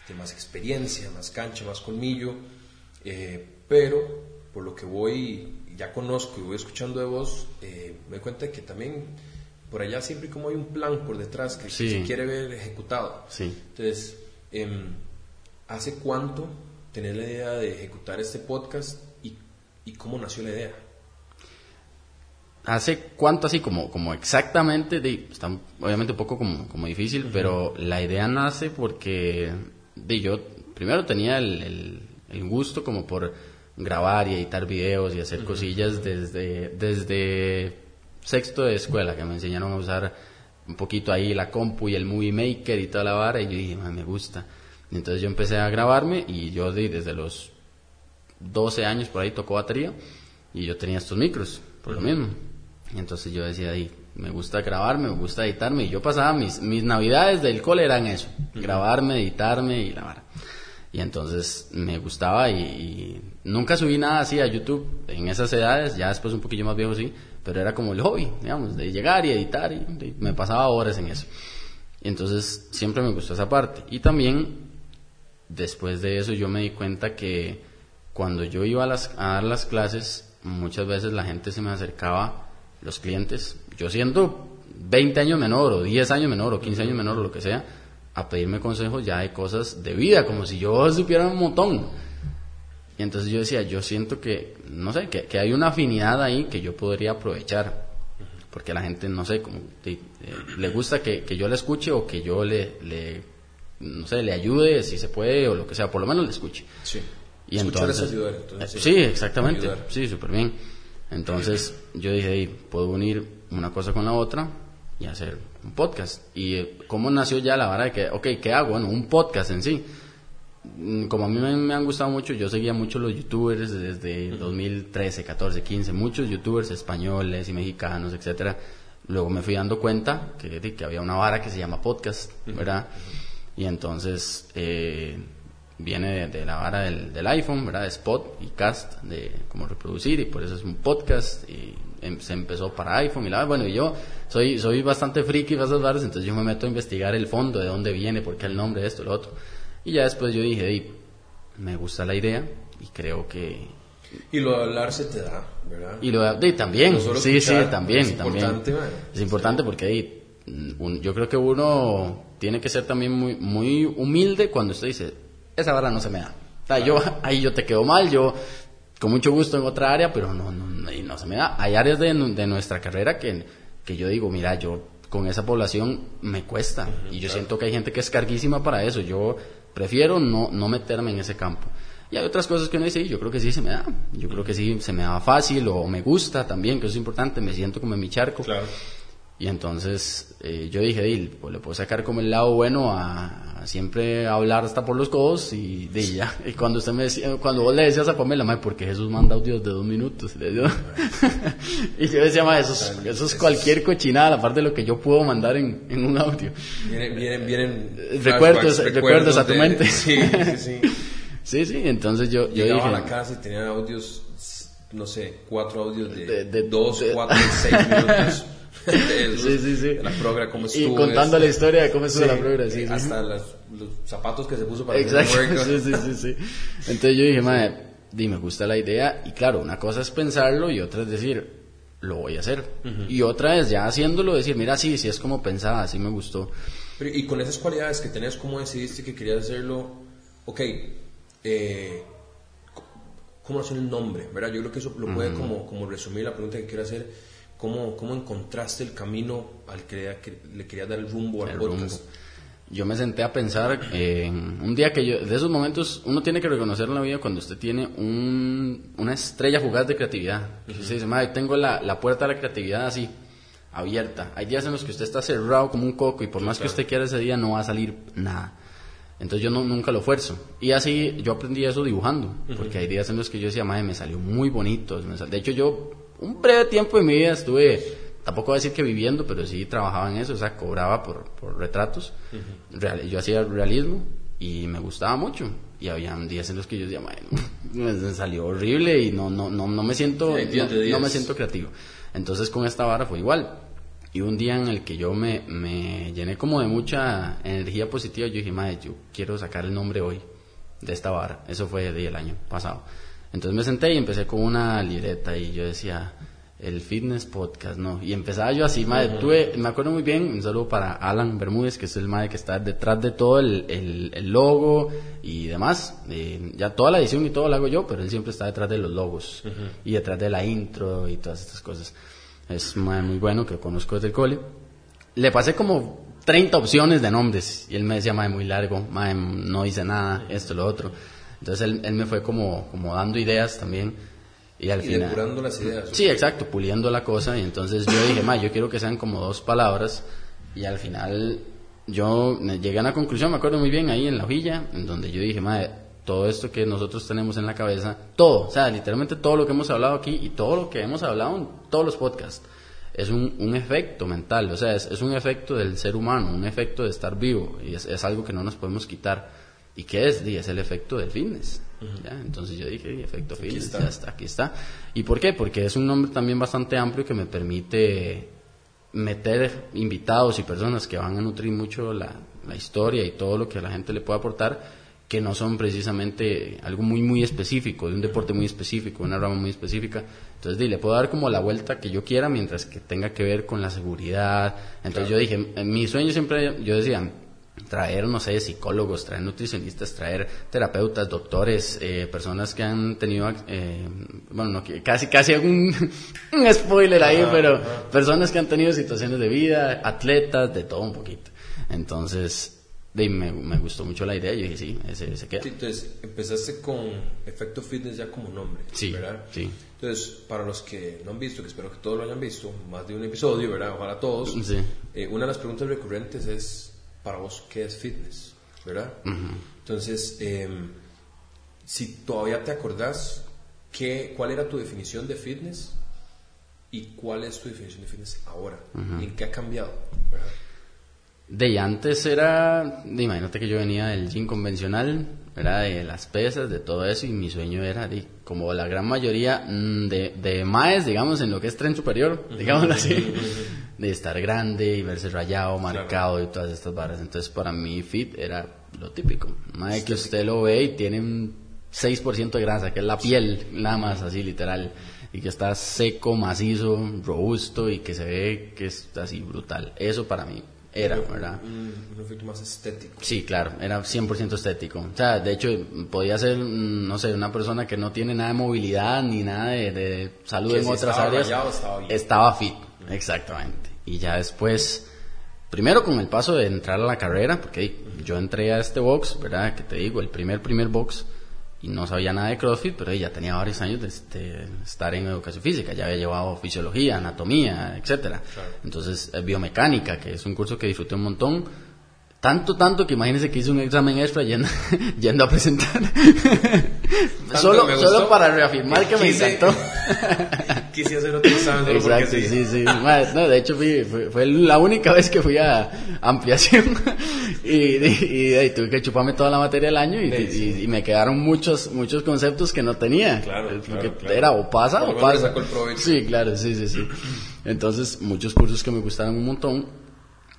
de más experiencia, más cancha, más colmillo, eh, pero por lo que voy ya conozco y voy escuchando de vos, eh, me doy cuenta que también por allá siempre como hay un plan por detrás que, se quiere ver ejecutado. Sí. Entonces, em, ¿hace cuánto tenés la idea de ejecutar este podcast y, y cómo nació la idea? ¿Hace cuánto así como, como exactamente? De, está obviamente un poco como, como difícil, pero la idea nace porque de, yo primero tenía el, el gusto como por grabar y editar videos y hacer cosillas desde, desde sexto de escuela, que me enseñaron a usar un poquito ahí la compu y el movie maker y toda la vara, y yo dije, me gusta. entonces yo empecé a grabarme y yo desde los 12 años por ahí tocó batería y yo tenía estos micros, por lo mismo. Y entonces yo decía, ahí, me gusta grabarme, me gusta editarme, y yo pasaba mis, mis navidades del cole eran eso, grabarme, editarme y la vara. Y entonces me gustaba y, nunca subí nada así a YouTube en esas edades, ya después un poquillo más viejo sí, pero era como el hobby, digamos, de llegar y editar y, me pasaba horas en eso. Y entonces siempre me gustó esa parte. Y también después de eso yo me di cuenta que cuando yo iba a, las, a dar las clases, muchas veces la gente se me acercaba, los clientes, yo siendo 20 años menor o 10 años menor o 15 años menor o lo que sea, a pedirme consejos ya de cosas de vida, como si yo supiera un montón. Y entonces yo decía, yo siento que, no sé, que, hay una afinidad ahí que yo podría aprovechar. Porque la gente, no sé, como eh, le gusta que, yo le escuche o que yo le, le, no sé, le ayude si se puede o lo que sea, por lo menos le escuche. Sí. Y entonces, ayudar, entonces, sí, exactamente. Sí, súper bien. Entonces yo dije, puedo unir una cosa con la otra y hacer un podcast. ¿Y eh, cómo nació ya la vara de que, ok, ¿qué hago? Bueno, un podcast en sí. Mm, como a mí me, han gustado mucho, yo seguía mucho los youtubers desde 2013, 14, 15, muchos youtubers españoles y mexicanos, etcétera. Luego me fui dando cuenta que, que había una vara que se llama podcast, ¿verdad? Y entonces eh, viene de, la vara del, del, iPhone, ¿verdad? Spot y Cast, de cómo reproducir, y por eso es un podcast. Y Em, se empezó para iPhone y la bueno, yo soy, soy bastante friki de esas varas, entonces yo me meto a investigar el fondo, de dónde viene, por qué el nombre esto, lo otro. Y ya después yo dije, me gusta la idea y creo que... Y lo de hablar se te da, ¿verdad? Y lo de, también, sí, sí, también, es Importante, es importante porque yo creo que uno tiene que ser también muy, muy humilde cuando usted dice, esa vara no se me da. yo, ahí yo te quedo mal, yo con mucho gusto en otra área, pero no, no, no, se me da. Hay áreas de, de nuestra carrera que, que yo digo, mira, yo con esa población me cuesta. y yo siento que hay gente que es carguísima para eso. Yo prefiero no, no meterme en ese campo. Y hay otras cosas que uno dice, yo creo que sí se me da. Yo creo que sí se me da fácil o me gusta también, que eso es importante. Me siento como en mi charco. Claro. Y entonces eh, yo dije, pues le puedo sacar como el lado bueno a, siempre hablar hasta por los codos y de ya. Y cuando usted me decía, cuando vos le decías a Pamela, ¿por porque Jesús manda audios de dos minutos. y yo decía, ma, eso es, eso es cualquier cochinada, aparte de lo que yo puedo mandar en, en un audio. Vienen, vienen, vienen recuerdos, recuerdos, a tu mente. Sí, sí, sí. sí, sí, entonces yo, yo dije. a la casa y tenía audios, no sé, cuatro audios de, de, dos, cuatro, seis minutos. sí, sí, sí. La progra, cómo estuvo. Y contando la historia de cómo estuvo la progra, sí. Hasta los zapatos que se puso para Exacto, sí, sí, sí, sí. Entonces yo dije, madre, di, me gusta la idea y claro, una cosa es pensarlo y otra es decir, lo voy a hacer. Y otra es ya haciéndolo, decir, mira, sí, sí es como pensaba, así me gustó. y con esas cualidades que tenés, ¿cómo decidiste que querías hacerlo? Ok, eh, ¿cómo hacer el nombre? ¿verdad? Yo creo que eso lo puede como, como resumir la pregunta que quiero hacer. ¿Cómo, ¿Cómo encontraste el camino al que le, querías dar el rumbo al podcast? yo me senté a pensar en un día que yo, de esos momentos, uno tiene que reconocer en la vida cuando usted tiene un, una estrella fugaz de creatividad. Uh Usted dice, madre, tengo la, la, puerta de la creatividad así, abierta. Hay días en los que usted está cerrado como un coco y por más que usted quiera ese día no va a salir nada. Entonces yo no, nunca lo esfuerzo. Y así yo aprendí eso dibujando, porque hay días en los que yo decía, madre, me salió muy bonito. De hecho yo, un breve tiempo de mi vida estuve tampoco voy a decir que viviendo, pero sí trabajaba en eso, o sea, cobraba por, por retratos. yo hacía realismo y me gustaba mucho. Y había días en los que yo decía, bueno, me salió horrible y no, no, no, no me siento, no, me siento creativo. Entonces con esta vara fue igual. Y un día en el que yo me, me llené como de mucha energía positiva, yo dije, madre, yo quiero sacar el nombre hoy de esta vara. Eso fue el año pasado. Entonces me senté y empecé con una libreta y yo decía, el fitness podcast, ¿no? Y empezaba yo así, madre, tuve, me acuerdo muy bien, un saludo para Alan Bermúdez, que es el madre que está detrás de todo el, el, logo y demás. Eh, ya toda la edición y todo lo hago yo, pero él siempre está detrás de los logos y detrás de la intro y todas estas cosas. Es muy bueno, que lo conozco desde el cole. Le pasé como 30 opciones de nombres y él me decía, madre, muy largo, madre, no dice nada, esto, lo otro. Entonces él, él me fue como, como dando ideas también y al final. las ideas. Sí, exacto, puliendo la cosa. Y entonces yo dije, ma, yo quiero que sean como dos palabras. Y al final yo llegué a una conclusión, me acuerdo muy bien, ahí en la villa, en donde yo dije, ma, todo esto que nosotros tenemos en la cabeza, todo, o sea, literalmente todo lo que hemos hablado aquí y todo lo que hemos hablado en todos los podcasts, es un, un efecto mental, o sea, es, es, un efecto del ser humano, un efecto de estar vivo, y es, es algo que no nos podemos quitar. ¿Y qué es? es el efecto del fitness. Entonces yo dije, efecto fitness, ya está, aquí está. ¿Y por qué? Porque es un nombre también bastante amplio que me permite meter invitados y personas que van a nutrir mucho la, la historia y todo lo que la gente le puede aportar que no son precisamente algo muy muy específico, de un deporte muy específico, una rama muy específica. Entonces, le puedo dar como la vuelta que yo quiera mientras que tenga que ver con la seguridad. Entonces yo dije, en mi sueño siempre, yo decía, traer, no sé, psicólogos, traer nutricionistas, traer terapeutas, doctores, eh, personas que han tenido, eh, bueno, no, casi, casi un, un spoiler ahí, pero personas que han tenido situaciones de vida, atletas, de todo un poquito. Entonces, de, me, me, gustó mucho la idea y dije, sí, ese se queda. entonces, empezaste con Efecto Fitness ya como nombre, sí, ¿verdad? Sí. Entonces, para los que no han visto, que espero que todos lo hayan visto, más de un episodio, ¿verdad? Ojalá todos. Sí. Eh, una de las preguntas recurrentes es para vos qué es fitness, ¿verdad? Entonces, em, si todavía te acordás, qué, ¿cuál era tu definición de fitness y cuál es tu definición de fitness ahora? en qué ha cambiado? De antes era, imagínate que yo venía del gym convencional, ¿verdad? De las pesas, de todo eso, y mi sueño era, como la gran mayoría mm, de, de maes, digamos, en lo que es tren superior, digamos así, de estar grande y verse rayado, marcado y todas estas barras. Entonces, para mí, fit era lo típico. Que usted lo ve y tiene un 6% de grasa, que es la piel, nada más así, literal. Y que está seco, macizo, robusto y que se ve que es así brutal. Eso para mí era, ¿verdad? Un, efecto más estético. Sí, claro, era 100% estético. O sea, de hecho, podía ser, no sé, una persona que no tiene nada de movilidad ni nada de, salud en otras áreas. estaba, estaba fit, exactamente. Y ya después, primero con el paso de entrar a la carrera, porque yo entré a este box, ¿verdad? Que te digo, el primer, primer box, y no sabía nada de CrossFit, pero ya tenía varios años de, estar en educación física, ya había llevado fisiología, anatomía, etcétera. Entonces, eh, biomecánica, que es un curso que disfruté un montón tanto, tanto que imagínense que hice un examen extra yendo, yendo a presentar. solo, solo para reafirmar que me encantó. Quise hacer otro examen. Exacto, sí, sí. sí. No, de hecho, fui, fue, la única vez que fui a ampliación y, y, tuve que chuparme toda la materia del año y, y, me quedaron muchos muchos conceptos que no tenía. Claro, Porque claro, era o pasa o pasa. El sí, claro, sí, sí, sí. Entonces, muchos cursos que me gustaron un montón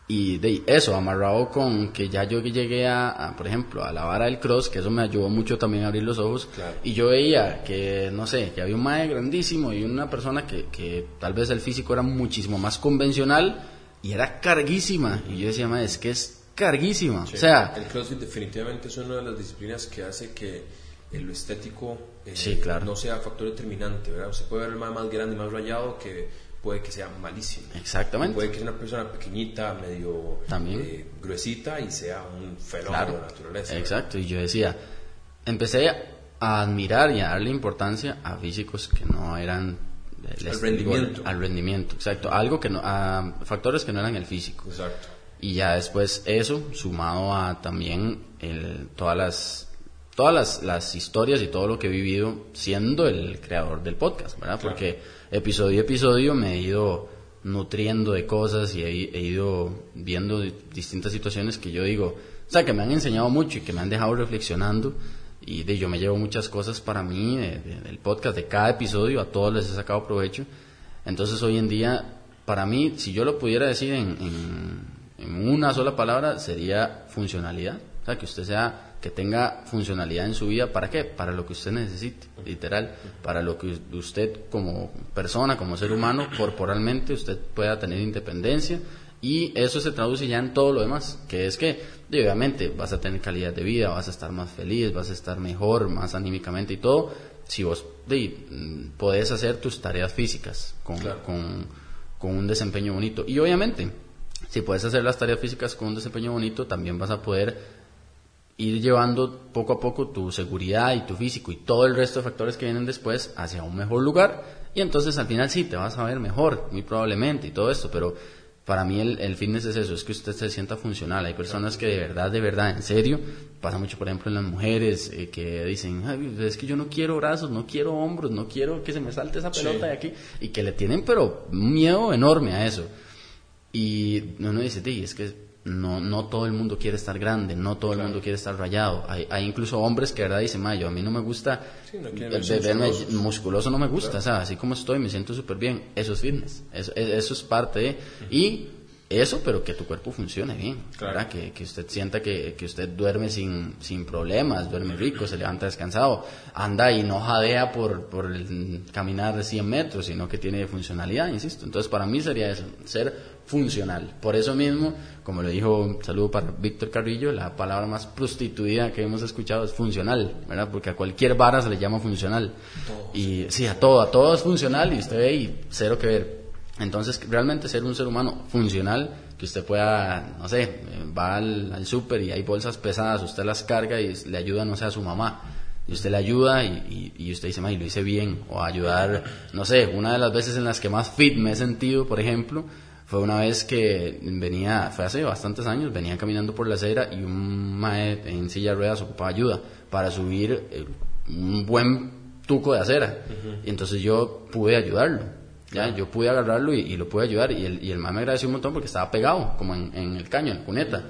Y de eso, amarrado con que ya yo llegué a, por ejemplo, a la vara del cross, que eso me ayudó mucho también a abrir los ojos. Y yo veía que, no sé, que había un mae grandísimo y una persona que, que tal vez el físico era muchísimo más convencional y era carguísima. Y yo decía, mae, es que es carguísima. O sea, el CrossFit definitivamente es una de las disciplinas que hace que lo estético eh, claro. no sea factor determinante, ¿verdad? Se puede ver el más, más grande, más rayado que puede que sea malísimo. Exactamente. Puede que sea una persona pequeñita, medio eh, gruesita y sea un fenómeno de la naturaleza. Exacto, y yo decía, empecé a admirar y a darle importancia a físicos que no eran al rendimiento. Al rendimiento, exacto. Algo que no, a factores que no eran el físico. Exacto. Y ya después eso, sumado a también el, todas las todas las, las, historias y todo lo que he vivido siendo el creador del podcast, ¿verdad? Porque episodio a episodio me he ido nutriendo de cosas y he, ido viendo distintas situaciones que yo digo, o sea, que me han enseñado mucho y que me han dejado reflexionando y de yo me llevo muchas cosas para mí del podcast, de cada episodio, a todos les he sacado provecho. Entonces hoy en día, para mí, si yo lo pudiera decir en, en una sola palabra, sería funcionalidad. O sea, que usted sea que tenga funcionalidad en su vida. ¿Para qué? Para lo que usted necesite, literal. Para lo que usted como persona, como ser humano, corporalmente, usted pueda tener independencia. Y eso se traduce ya en todo lo demás, que es que, obviamente, vas a tener calidad de vida, vas a estar más feliz, vas a estar mejor, más anímicamente y todo, si vos de, podés hacer tus tareas físicas con, con, con un desempeño bonito. Y obviamente, si puedes hacer las tareas físicas con un desempeño bonito, también vas a poder ir llevando poco a poco tu seguridad y tu físico y todo el resto de factores que vienen después hacia un mejor lugar y entonces al final sí te vas a ver mejor, muy probablemente y todo esto, pero para mí el, el fitness es eso, es que usted se sienta funcional. Hay personas que de verdad, de verdad, en serio, pasa mucho por ejemplo en las mujeres eh, que dicen, es que yo no quiero brazos, no quiero hombros, no quiero que se me salte esa pelota de aquí y que le tienen pero un miedo enorme a eso. Y uno dice, sí, es que no, no todo el mundo quiere estar grande, no todo el mundo quiere estar rayado. Hay, hay incluso hombres que de verdad dicen, yo a mí no me gusta, verme musculoso no me gusta, o sea, así como estoy me siento súper bien. Eso es fitness, eso, eso es parte de... Y eso, pero que tu cuerpo funcione bien, ¿verdad? Que, que usted sienta que, que, usted duerme sin, sin problemas, duerme rico, se levanta descansado, anda y no jadea por, por el caminar de 100 metros, sino que tiene funcionalidad, insisto. Entonces, para mí sería eso, ser funcional. Por eso mismo, como le dijo, un saludo para Víctor Carrillo, la palabra más prostituida que hemos escuchado es funcional, ¿verdad? Porque a cualquier vara se le llama funcional. Y sí, a todo, a todo es funcional y usted ve y cero que ver. Entonces, realmente ser un ser humano funcional, que usted pueda, no sé, va al, al súper y hay bolsas pesadas, usted las carga y le ayuda, no sé, a su mamá. Y usted le ayuda y, y, usted dice, y lo hice bien. O ayudar, no sé, una de las veces en las que más fit me he sentido, por ejemplo, fue una vez que venía, fue hace bastantes años, venía caminando por la acera y un maestro en silla de ruedas ocupaba ayuda para subir eh, un buen tuco de acera. Y entonces yo pude ayudarlo. Ya, yo pude agarrarlo y, lo pude ayudar y el, y el me agradeció un montón porque estaba pegado, como en, el caño, en la cuneta.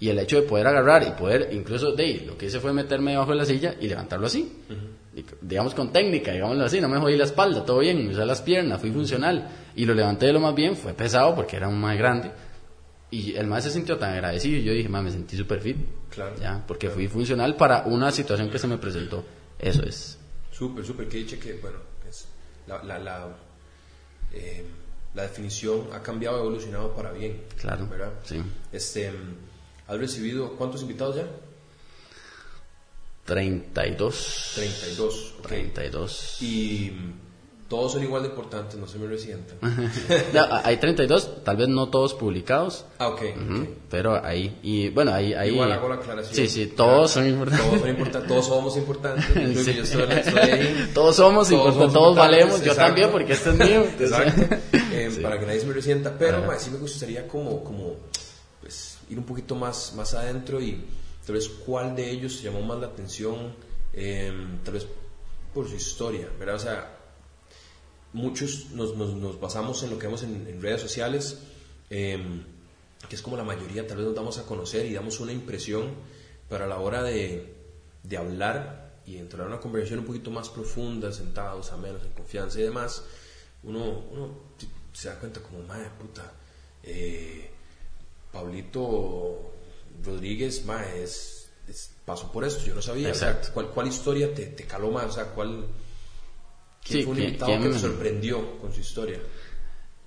Y el hecho de poder agarrar y poder, incluso de lo que hice fue meterme debajo de la silla y levantarlo así. Digamos con técnica, digámoslo así, no me jodí la espalda, todo bien, usé las piernas, fui funcional. Y lo levanté de lo más bien, fue pesado porque era un más grande. Y el más se sintió tan agradecido y yo dije, me sentí súper fit. Claro. ¿ya? Porque fui funcional para una situación que se me presentó. Eso es. Súper, súper. Que dicho que, bueno, es la, la, la eh, la definición ha cambiado, ha evolucionado para bien. Claro. ¿verdad? Sí. Este, ¿Has recibido cuántos invitados ya? 32. 32. Okay. 32. Y todos son igual de importantes, no se me resientan. hay 32, tal vez no todos publicados. Ah, ok. pero ahí, y bueno, ahí... ahí Igual hago la aclaración. Sí, sí, todos son importantes. Todos son importantes, todos somos importantes. yo estoy, todos somos importantes, todos valemos, yo también, porque este es mío. Exacto. Eh, para que nadie se me resienta. Pero, ma, sí me gustaría como, como pues, ir un poquito más, más adentro y tal vez cuál de ellos llamó más la atención, tal vez por su historia, ¿verdad? O sea, muchos nos, nos, basamos en lo que vemos en, redes sociales, em, que es como la mayoría, tal vez nos damos a conocer y damos una impresión, para la hora de, de hablar y entrar en una conversación un poquito más profunda, sentados, a menos, en confianza y demás, uno, uno se da cuenta como, madre puta, eh, Pablito Rodríguez, ma, es, pasó por esto, yo no sabía. ¿cuál, ¿cuál, historia te, te, caló más? O sea, ¿cuál, ¿quién fue un invitado que te sorprendió con su historia?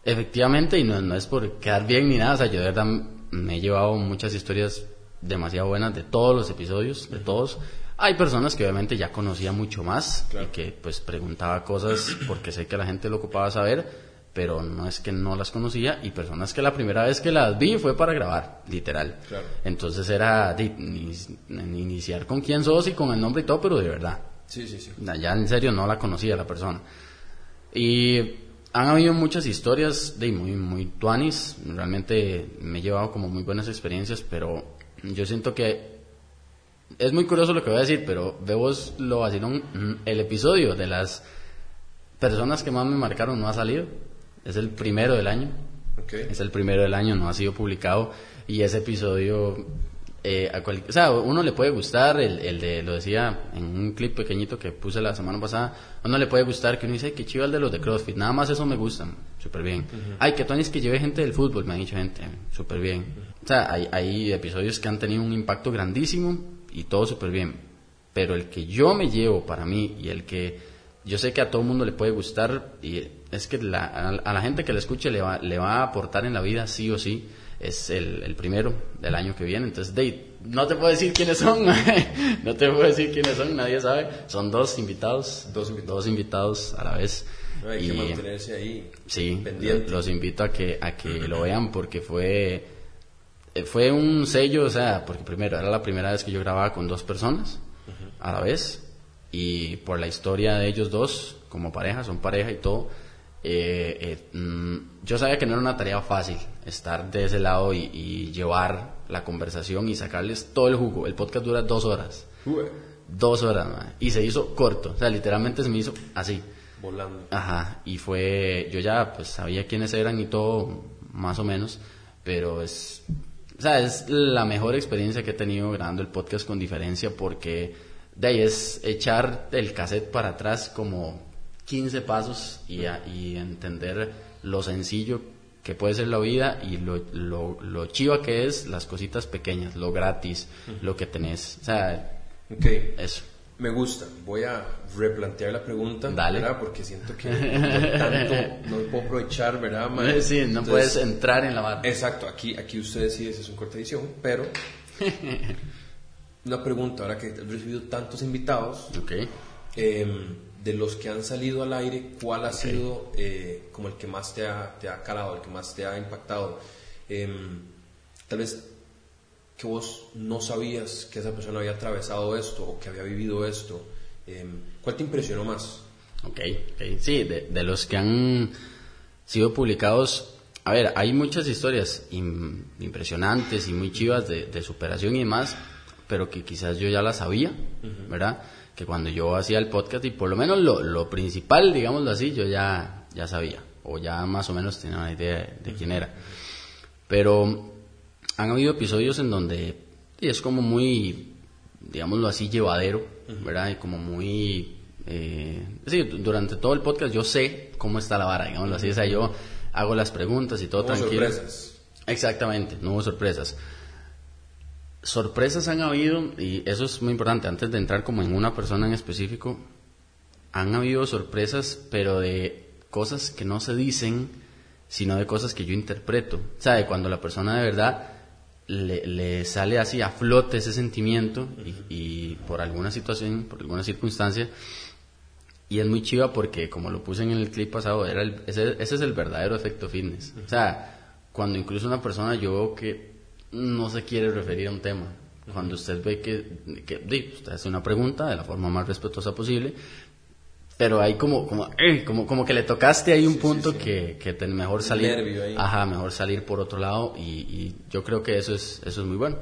Efectivamente, y no, no es por quedar bien ni nada, o sea, yo de verdad me he llevado muchas historias demasiado buenas de todos los episodios, de todos. Hay personas que obviamente ya conocía mucho más y que pues preguntaba cosas porque sé que la gente lo ocupaba saber, pero no es que no las conocía y personas que la primera vez que las vi fue para grabar, literal. Entonces era de, iniciar con quién sos y con el nombre y todo, pero de verdad. Sí, sí, sí. Ya en serio no la conocía la persona. Y han habido muchas historias de muy, muy tuanis. Realmente me he llevado como muy buenas experiencias, pero yo siento que es muy curioso lo que voy a decir, pero vemos lo vacilón. Mm, el episodio de las personas que más me marcaron no ha salido. Es el primero del año. Es el primero del año, no ha sido publicado. Y ese episodio eh, o sea, uno le puede gustar, el, el, de, lo decía en un clip pequeñito que puse la semana pasada, a uno le puede gustar que uno dice, que chiva el de los de CrossFit, nada más eso me gustan, súper bien. Ay, que Tony es que lleve gente del fútbol, me ha dicho gente, súper bien. O sea, hay, hay episodios que han tenido un impacto grandísimo y todo súper bien. Pero el que yo me llevo para mí y el que yo sé que a todo el mundo le puede gustar y es que la, a, la gente que le escuche le va, le va a aportar en la vida sí o sí es el, el, primero del año que viene. Entonces, Dave, no te puedo decir quiénes son, no te puedo decir quiénes son, nadie sabe. Son dos invitados, dos, dos invitados a la vez. hay que mantenerse ahí. Sí, los invito a que, a que lo vean porque fue, eh, fue un sello, o sea, porque primero era la primera vez que yo grababa con dos personas a la vez y por la historia de ellos dos como pareja, son pareja y todo eh, eh, mm, yo sabía que no era una tarea fácil estar de ese lado y, llevar la conversación y sacarles todo el jugo. El podcast dura dos horas. Dos horas, y se hizo corto, o sea, literalmente se me hizo así. Volando. Ajá, y fue, yo ya pues sabía quiénes eran y todo, más o menos, pero es, o sea, es la mejor experiencia que he tenido grabando el podcast con diferencia porque de ahí es echar el cassette para atrás como 15 pasos y, y entender lo sencillo que puede ser la vida y lo, lo, chiva que es las cositas pequeñas, lo gratis, lo que tenés. O sea, eso. Me gusta. Voy a replantear la pregunta. Dale. Porque siento que no, tanto, no puedo aprovechar, ¿verdad? Sí, no puedes entrar en la barra. Exacto. Aquí, aquí usted decide si es un corte edición, pero... una pregunta, ahora que he recibido tantos invitados. Ok. Eh, de los que han salido al aire, ¿cuál ha sido eh, como el que más te ha, te ha, calado, el que más te ha impactado? Em, tal vez que vos no sabías que esa persona había atravesado esto o que había vivido esto. Em, ¿Cuál te impresionó más? Ok, okay. sí, de, los que han sido publicados, a ver, hay muchas historias impresionantes y muy chivas de, superación y demás, pero que quizás yo ya las sabía, ¿verdad? Que cuando yo hacía el podcast y por lo menos lo, lo principal, digámoslo así, yo ya, ya sabía o ya más o menos tenía una idea de, quién era. Pero han habido episodios en donde es como muy, digámoslo así, llevadero, ¿verdad? Y como muy... Eh, sí, durante todo el podcast yo sé cómo está la vara, digámoslo así. O sea, yo hago las preguntas y todo no tranquilo. sorpresas. Exactamente, no hubo sorpresas sorpresas han habido, y eso es muy importante, antes de entrar como en una persona en específico, han habido sorpresas, pero de cosas que no se dicen, sino de cosas que yo interpreto. O sea, de cuando la persona de verdad le, sale así a flote ese sentimiento y, por alguna situación, por alguna circunstancia, y es muy chiva porque, como lo puse en el clip pasado, era ese, ese es el verdadero efecto fitness. O sea, cuando incluso una persona yo veo que no se quiere referir a un tema. Cuando usted ve que, que usted hace una pregunta de la forma más respetuosa posible, pero hay como como, eh, como como que le tocaste ahí un punto que, que mejor salir ajá mejor salir por otro lado y, yo creo que eso es eso es muy bueno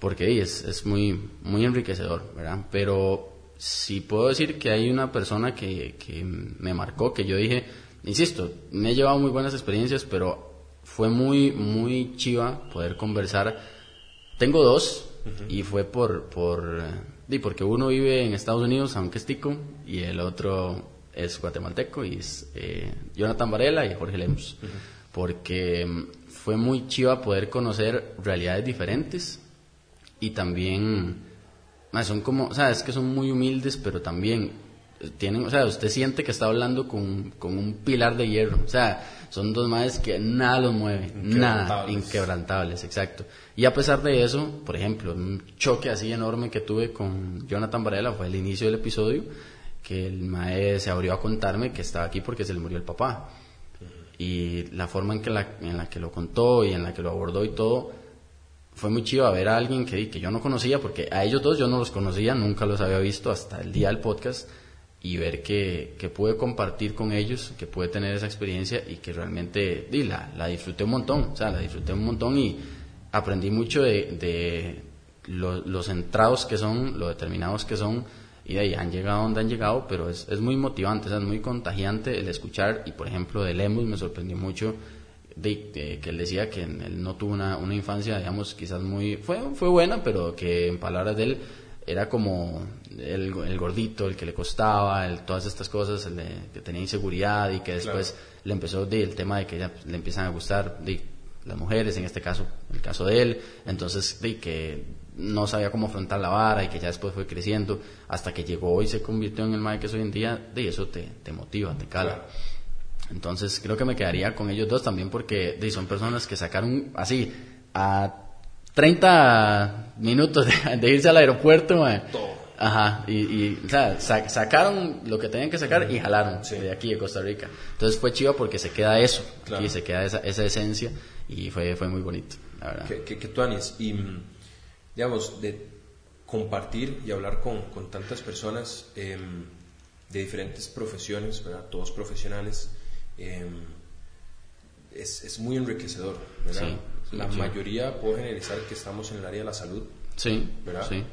porque es, es muy muy enriquecedor verdad pero si puedo decir que hay una persona que, que me marcó que yo dije insisto me he llevado muy buenas experiencias pero fue muy, muy chiva poder conversar. Tengo dos y fue por, por, y porque uno vive en Estados Unidos, aunque es tico, y el otro es guatemalteco y es eh, Jonathan Varela y Jorge Lemus. porque mm, fue muy chiva poder conocer realidades diferentes y también, son como, o sea, es que son muy humildes, pero también tienen, o sea, usted siente que está hablando con, con un pilar de hierro, o sea, son dos madres que nada los mueve, nada, inquebrantables, exacto. Y a pesar de eso, por ejemplo, un choque así enorme que tuve con Jonathan Varela fue el inicio del episodio, que el mae se abrió a contarme que estaba aquí porque se le murió el papá. Y la forma en, que la, en la que lo contó y en la que lo abordó y todo, fue muy chido a ver a alguien que, que yo no conocía, porque a ellos dos yo no los conocía, nunca los había visto hasta el día del podcast y ver que, que pude compartir con ellos, que pude tener esa experiencia y que realmente di, la, la, disfruté un montón, o sea, la disfruté un montón y aprendí mucho de, de los centrados que son, lo determinados que son y de ahí han llegado donde han llegado, pero es, es muy motivante, es muy contagiante el escuchar y por ejemplo de Lemus me sorprendió mucho de, que él decía que él no tuvo una, una infancia, digamos, quizás muy, fue, fue buena, pero que en palabras de él era como el, el, gordito, el que le costaba, el, todas estas cosas, el que tenía inseguridad y que después le empezó de, el tema de que le empiezan a gustar de, las mujeres, en este caso, el caso de él, entonces de que no sabía cómo afrontar la vara y que ya después fue creciendo hasta que llegó y se convirtió en el mae que es hoy en día, de eso te, te motiva, te cala. Entonces creo que me quedaría con ellos dos también porque de, son personas que sacaron así a 30 minutos de, irse al aeropuerto, Ajá, y, o sea, sacaron lo que tenían que sacar y jalaron de aquí, de Costa Rica. Entonces fue chido porque se queda eso, y se queda esa, esa esencia, y fue, fue muy bonito, la verdad. Que, que, tú, Anis, y digamos, de compartir y hablar con, con tantas personas em, de diferentes profesiones, ¿verdad? Todos profesionales, em, es, es, muy enriquecedor, ¿verdad? Sí la mayoría puedo generalizar que estamos en el área de la salud. Sí. ¿Verdad? Sí.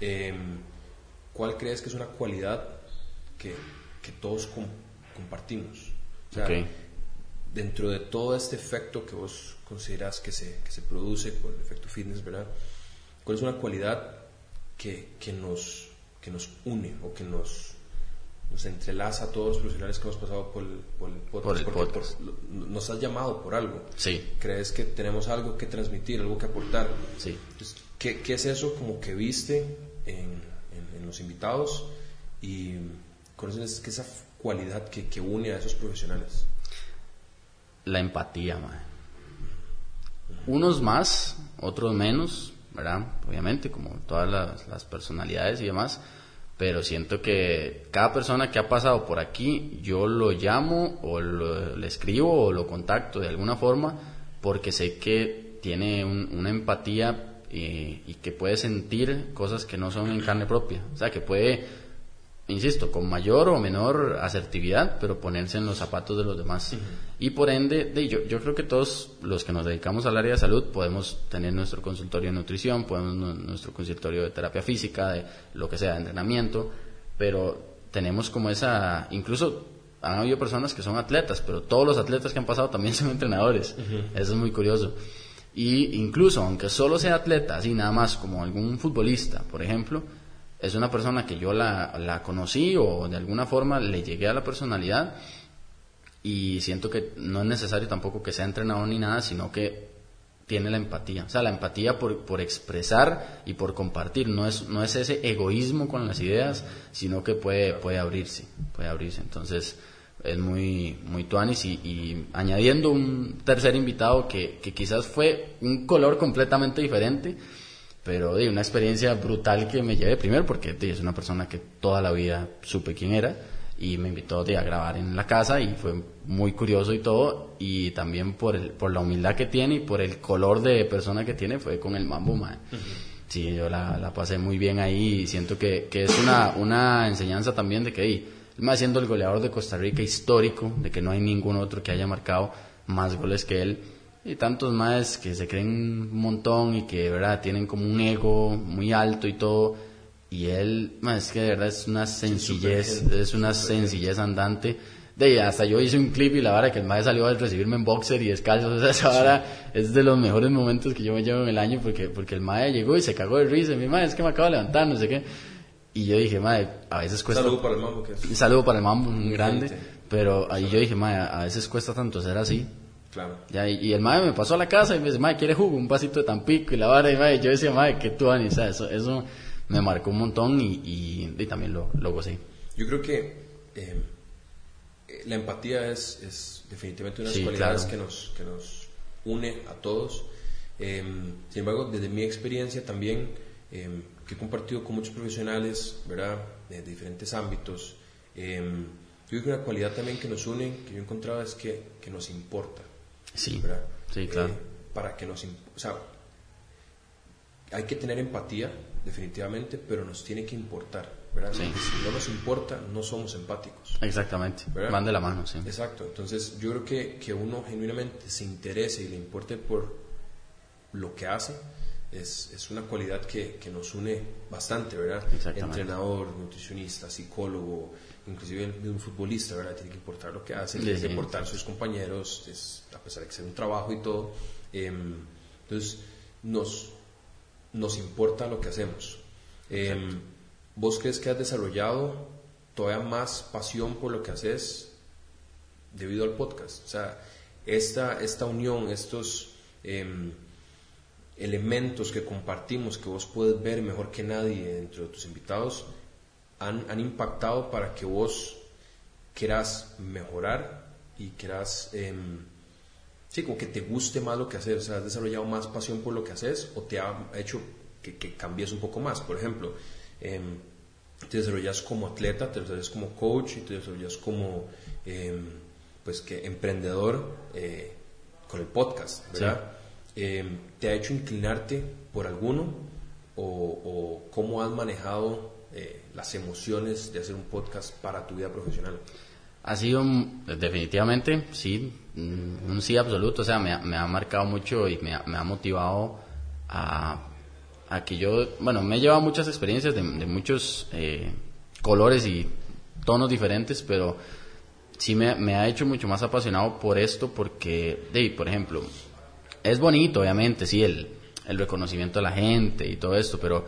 Em, ¿Cuál crees que es una cualidad que, que todos compartimos? O sea, dentro de todo este efecto que vos consideras que se, que se produce por el efecto fitness, ¿verdad? ¿Cuál es una cualidad que, que, nos, que nos une o que nos, nos entrelaza a todos los profesionales que hemos pasado por el, por el podcast. nos has llamado por algo. Sí. ¿Crees que tenemos algo que transmitir, algo que aportar? Sí. ¿qué, ¿qué, es eso como que viste en, en, los invitados y cuál es esa cualidad que, que, une a esos profesionales? La empatía, man. Unos más, otros menos, ¿verdad? Obviamente, como todas las, las personalidades y demás pero siento que cada persona que ha pasado por aquí, yo lo llamo o le escribo o lo contacto de alguna forma porque sé que tiene una empatía y, y, que puede sentir cosas que no son en carne propia. O sea, que puede insisto, con mayor o menor asertividad, pero ponerse en los zapatos de los demás. Y por ende, de, yo, yo creo que todos los que nos dedicamos al área de salud podemos tener nuestro consultorio de nutrición, podemos nuestro consultorio de terapia física, de lo que sea, de entrenamiento, pero tenemos como esa, incluso han habido personas que son atletas, pero todos los atletas que han pasado también son entrenadores. Eso es muy curioso. Y incluso, aunque solo sea atleta, así nada más como algún futbolista, por ejemplo, es una persona que yo la, la, conocí o de alguna forma le llegué a la personalidad y siento que no es necesario tampoco que sea entrenador ni nada, sino que tiene la empatía. O sea, la empatía por, por expresar y por compartir. No es, no es ese egoísmo con las ideas, sino que puede, puede abrirse. Puede abrirse. Entonces, es muy, muy tuanis. Y, y añadiendo un tercer invitado que, que quizás fue un color completamente diferente pero de una experiencia brutal que me llevé primero porque es una persona que toda la vida supe quién era y me invitó a grabar en la casa y fue muy curioso y todo y también por el, por la humildad que tiene y por el color de persona que tiene fue con el mambo man. Sí, yo la, la, pasé muy bien ahí y siento que, que es una, una enseñanza también de que hey, más siendo el goleador de Costa Rica histórico, de que no hay ningún otro que haya marcado más goles que él y tantos más que se creen un montón y que verdad tienen como un ego muy alto y todo. Y él, más es que de verdad es una sencillez, es una sencillez andante. De hasta yo hice un clip y la vara que el maestro salió a recibirme en boxer y descalzo. O sea, esa vara es de los mejores momentos que yo me llevo en el año porque, porque el maestro llegó y se cagó de risa. Mi madre es que me acabo de levantar, no sé qué. Y yo dije, madre, a veces cuesta. Saludo para el mambo, que es. Saludo para el mambo, un grande. Pero ahí yo dije, madre, a veces cuesta tanto ser así Claro. Ya, y, el madre me pasó a la casa y me dice, madre, ¿quiere jugo? Un vasito de tampico y la vara. Y madre, yo decía, madre, que tú, Ani, eso, eso me marcó un montón y, y, también lo, lo gocé. Yo creo que eh, la empatía es, es definitivamente una de las cualidades que, nos, que nos une a todos. Eh, sin embargo, desde mi experiencia también, eh, que he compartido con muchos profesionales, ¿verdad?, de, diferentes ámbitos, yo creo que una cualidad también que nos une, que yo he encontrado, es que, que nos importa. Sí, sí, claro. para que nos... O sea, hay que tener empatía, definitivamente, pero nos tiene que importar, ¿verdad? Si no nos importa, no somos empáticos. Exactamente, van de la mano, sí. Exacto, entonces yo creo que, que uno genuinamente se interese y le importe por lo que hace, es, es una cualidad que, que, nos une bastante, ¿verdad? Entrenador, nutricionista, psicólogo, inclusive un futbolista, ¿verdad? Tiene que importar lo que hace, tiene que importar sus compañeros, es, a pesar de que sea un trabajo y todo. Em, entonces, nos, nos importa lo que hacemos. Em, ¿Vos crees que has desarrollado todavía más pasión por lo que haces debido al podcast? O sea, esta, esta unión, estos em, elementos que compartimos, que vos puedes ver mejor que nadie entre tus invitados, han, han impactado para que vos quieras mejorar y quieras, em, sí, como que te guste más lo que haces, o sea, has desarrollado más pasión por lo que haces o te ha hecho que, que cambies un poco más. Por ejemplo, em, te desarrollas como atleta, te desarrollas como coach y te desarrollas como, em, pues, que emprendedor eh, con el podcast, ¿verdad? ¿Te ha hecho inclinarte por alguno o, o cómo has manejado eh, las emociones de hacer un podcast para tu vida profesional? Ha sido definitivamente, sí, un sí absoluto, o sea, me, ha marcado mucho y me ha, motivado a, a, que yo, bueno, me he llevado muchas experiencias de, muchos eh, colores y tonos diferentes, pero sí me, me, ha hecho mucho más apasionado por esto porque, de, por ejemplo, es bonito, obviamente, sí, el, el reconocimiento de la gente y todo esto, pero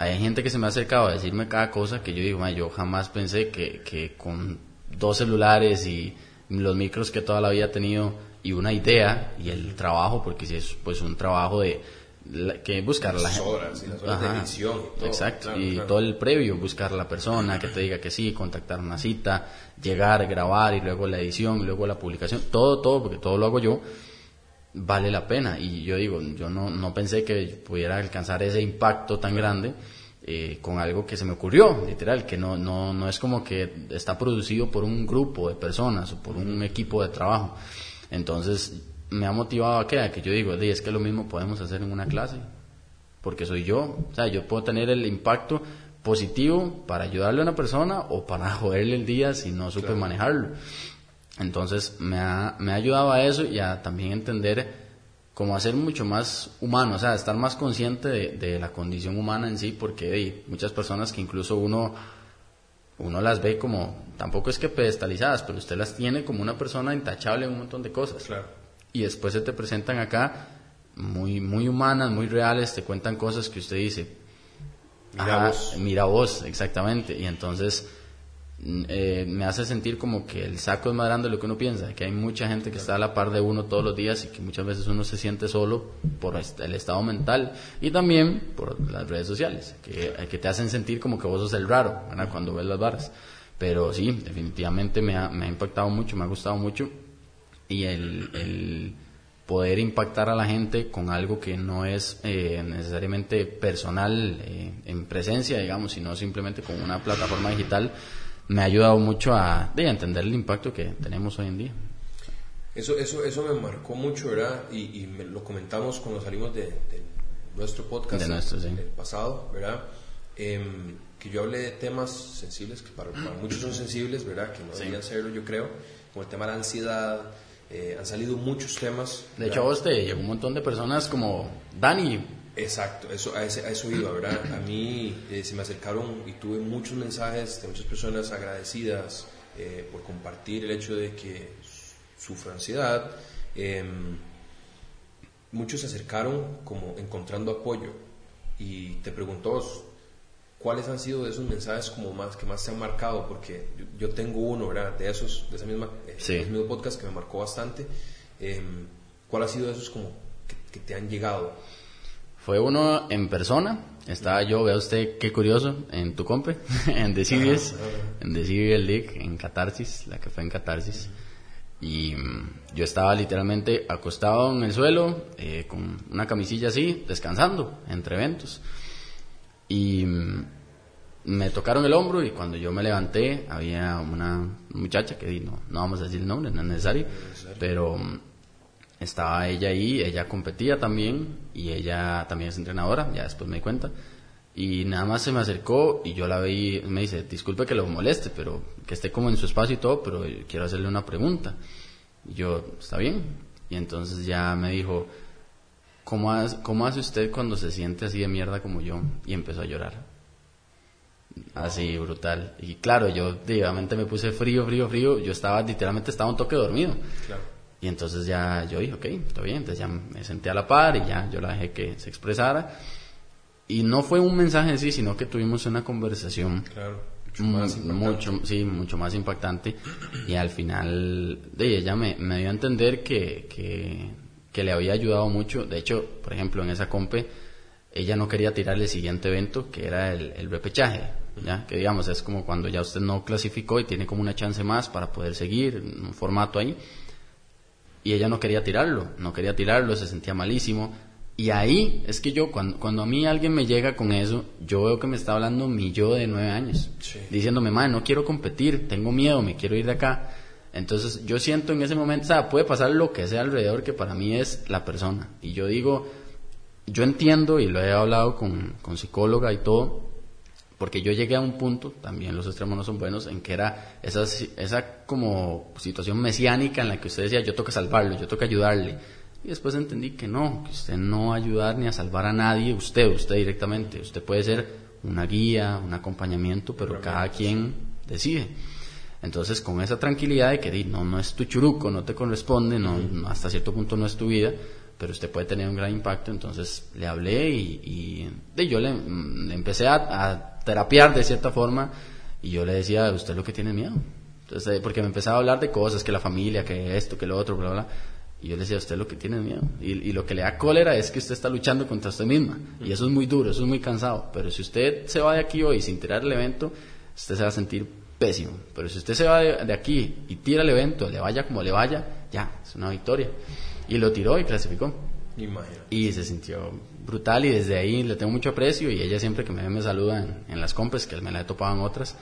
hay gente que se me ha acercado a decirme cada cosa que yo digo, yo jamás pensé que, que con dos celulares y los micros que toda la vida he tenido y una idea y el trabajo, porque si es pues un trabajo de que buscar la gente. horas, y las horas de edición y todo. Exacto, y todo el previo, buscar a la persona que te diga que sí, contactar una cita, llegar, grabar y luego la edición y luego la publicación, todo, todo, porque todo lo hago yo vale la pena. Y yo digo, yo no, no pensé que pudiera alcanzar ese impacto tan grande eh, con algo que se me ocurrió, literal, que no, no, no es como que está producido por un grupo de personas o por un equipo de trabajo. Entonces me ha motivado a que, a que yo digo, es que lo mismo podemos hacer en una clase, porque soy yo, o sea, yo puedo tener el impacto positivo para ayudarle a una persona o para joderle el día si no supe manejarlo. Entonces me ha, me ha ayudado a eso y a también entender cómo hacer mucho más humano, o sea, estar más consciente de, la condición humana en sí, porque hay muchas personas que incluso uno, uno las ve como, tampoco es que pedestalizadas, pero usted las tiene como una persona intachable en un montón de cosas. Claro. Y después se te presentan acá muy, muy humanas, muy reales, te cuentan cosas que usted dice, mira vos. Mira vos, exactamente. Y entonces eh, me hace sentir como que el saco es más grande de lo que uno piensa, que hay mucha gente que está a la par de uno todos los días y que muchas veces uno se siente solo por el estado mental y también por las redes sociales, que, que te hacen sentir como que vos sos el raro cuando ves las barras. Pero sí, definitivamente me ha, me ha impactado mucho, me ha gustado mucho y el, el poder impactar a la gente con algo que no es eh, necesariamente personal eh, en presencia, digamos, sino simplemente con una plataforma digital me ha ayudado mucho a, entender el impacto que tenemos hoy en día. Eso, eso, eso me marcó mucho, ¿verdad? Y, lo comentamos cuando salimos de, nuestro podcast de el pasado, ¿verdad? Em, que yo hablé de temas sensibles, que para, muchos son sensibles, ¿verdad? Que no deberían serlo, yo creo, como el tema de la ansiedad, eh, han salido muchos temas. De hecho, a vos te llegó un montón de personas como Dani, Exacto, eso, a, eso iba, ¿verdad? A mí eh, se me acercaron y tuve muchos mensajes de muchas personas agradecidas eh, por compartir el hecho de que sufro ansiedad. Em, muchos se acercaron como encontrando apoyo y te preguntó cuáles han sido esos mensajes como más que más se han marcado porque yo, tengo uno, ¿verdad? De esos, de esa misma, eh, ese mismo podcast que me marcó bastante Em, ¿Cuál ha sido de esos como que, te han llegado? Fue uno en persona, estaba yo, vea usted qué curioso, en tu compe, en The Series, en The Series League, en Catarsis, la que fue en Catarsis. Y mm, yo estaba literalmente acostado en el suelo, eh, con una camisilla así, descansando entre eventos. Y mm, me tocaron el hombro y cuando yo me levanté había una muchacha que no, no vamos a decir el nombre, no es necesario, pero mm, estaba ella ahí, ella competía también y ella también es entrenadora, ya después me di cuenta. Y nada más se me acercó y yo la vi, me dice, disculpe que lo moleste, pero que esté como en su espacio y todo, pero quiero hacerle una pregunta. Y yo, está bien. Y entonces ya me dijo, ¿cómo, ¿cómo hace usted cuando se siente así de mierda como yo? Y empezó a llorar. Así, brutal. Y claro, yo obviamente me puse frío, frío, frío. Yo estaba, literalmente estaba un toque dormido. Y entonces ya yo dije, ok, está bien. Entonces ya me senté a la par y ya yo la dejé que se expresara. Y no fue un mensaje así, sino que tuvimos una conversación. Mucho más mucho, sí, mucho más impactante. Y al final, de ella me, me dio a entender que, que, que le había ayudado mucho. De hecho, por ejemplo, en esa compe, ella no quería tirar el siguiente evento, que era el, el repechaje, ¿ya? que digamos es como cuando ya usted no clasificó y tiene como una chance más para poder seguir un formato ahí. Y ella no quería tirarlo, no quería tirarlo, se sentía malísimo. Y ahí es que yo, cuando, cuando a mí alguien me llega con eso, yo veo que me está hablando mi yo de nueve años, diciéndome, madre, no quiero competir, tengo miedo, me quiero ir de acá. Entonces yo siento en ese momento, o sea, puede pasar lo que sea alrededor, que para mí es la persona. Y yo digo, yo entiendo y lo he hablado con, con psicóloga y todo, porque yo llegué a un punto, también los extremos no son buenos, en que era esa, esa como situación mesiánica en la que usted decía, yo toca salvarlo, yo toca ayudarle. Y después entendí que no, que usted no va a ayudar ni a salvar a nadie, usted, usted directamente. Usted puede ser una guía, un acompañamiento, pero cada quien decide. Entonces, con esa tranquilidad de que no, no es tu churuco, no te corresponde, no, hasta cierto punto no es tu vida, pero usted puede tener un gran impacto. Entonces le hablé y, y, yo le, empecé a, terapiar de cierta forma y yo le decía, usted lo que tiene miedo. Entonces, eh, porque me empezaba a hablar de cosas, que la familia, que esto, que lo otro, bla, bla. Y yo le decía, usted lo que tiene miedo. Y, y, lo que le da cólera es que usted está luchando contra usted misma. Y eso es muy duro, eso es muy cansado. Pero si usted se va de aquí hoy sin tirar el evento, usted se va a sentir pésimo. Pero si usted se va de, de aquí y tira el evento, le vaya como le vaya, ya, es una victoria. Y lo tiró y clasificó. Y se sintió brutal y desde ahí le tengo mucho aprecio y ella siempre que me ve me saluda en, las compras, que me la he topado en otras.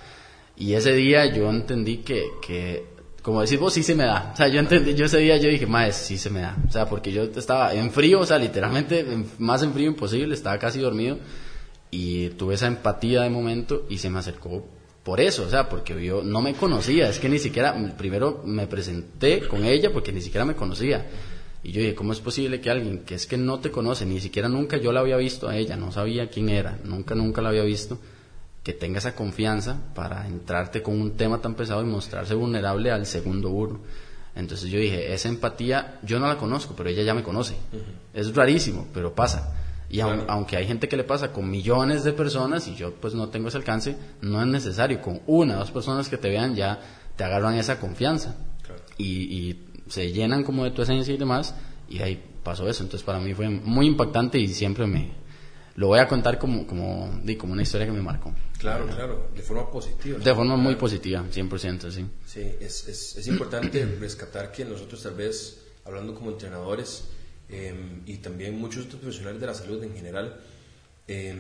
Y ese día yo entendí que, que como decís vos, sí se me da. O sea, yo entendí, yo ese día yo dije, más sí se me da. O sea, porque yo estaba en frío, o sea, literalmente más en frío imposible, estaba casi dormido y tuve esa empatía de momento y se me acercó por eso, o sea, porque yo no me conocía, es que ni siquiera, primero me presenté con ella porque ni siquiera me conocía. Y yo dije, ¿cómo es posible que alguien que es que no te conoce, ni siquiera nunca yo la había visto a ella, no sabía quién era, nunca, nunca la había visto, que tenga esa confianza para entrarte con un tema tan pesado y mostrarse vulnerable al segundo uno? Entonces yo dije, esa empatía yo no la conozco, pero ella ya me conoce. Es rarísimo, pero pasa. Y aunque hay gente que le pasa con millones de personas y yo pues no tengo ese alcance, no es necesario. Con una o dos personas que te vean ya te agarran esa confianza. Y, y, se llenan como de tu esencia y demás, y ahí pasó eso. Entonces para mí fue muy impactante y siempre me lo voy a contar como, como, como una historia que me marcó. Claro, claro, de forma positiva. De forma muy positiva, 100%, sí. Sí, es, es, es importante rescatar que nosotros tal vez, hablando como entrenadores, em, y también muchos otros profesionales de la salud en general, eh,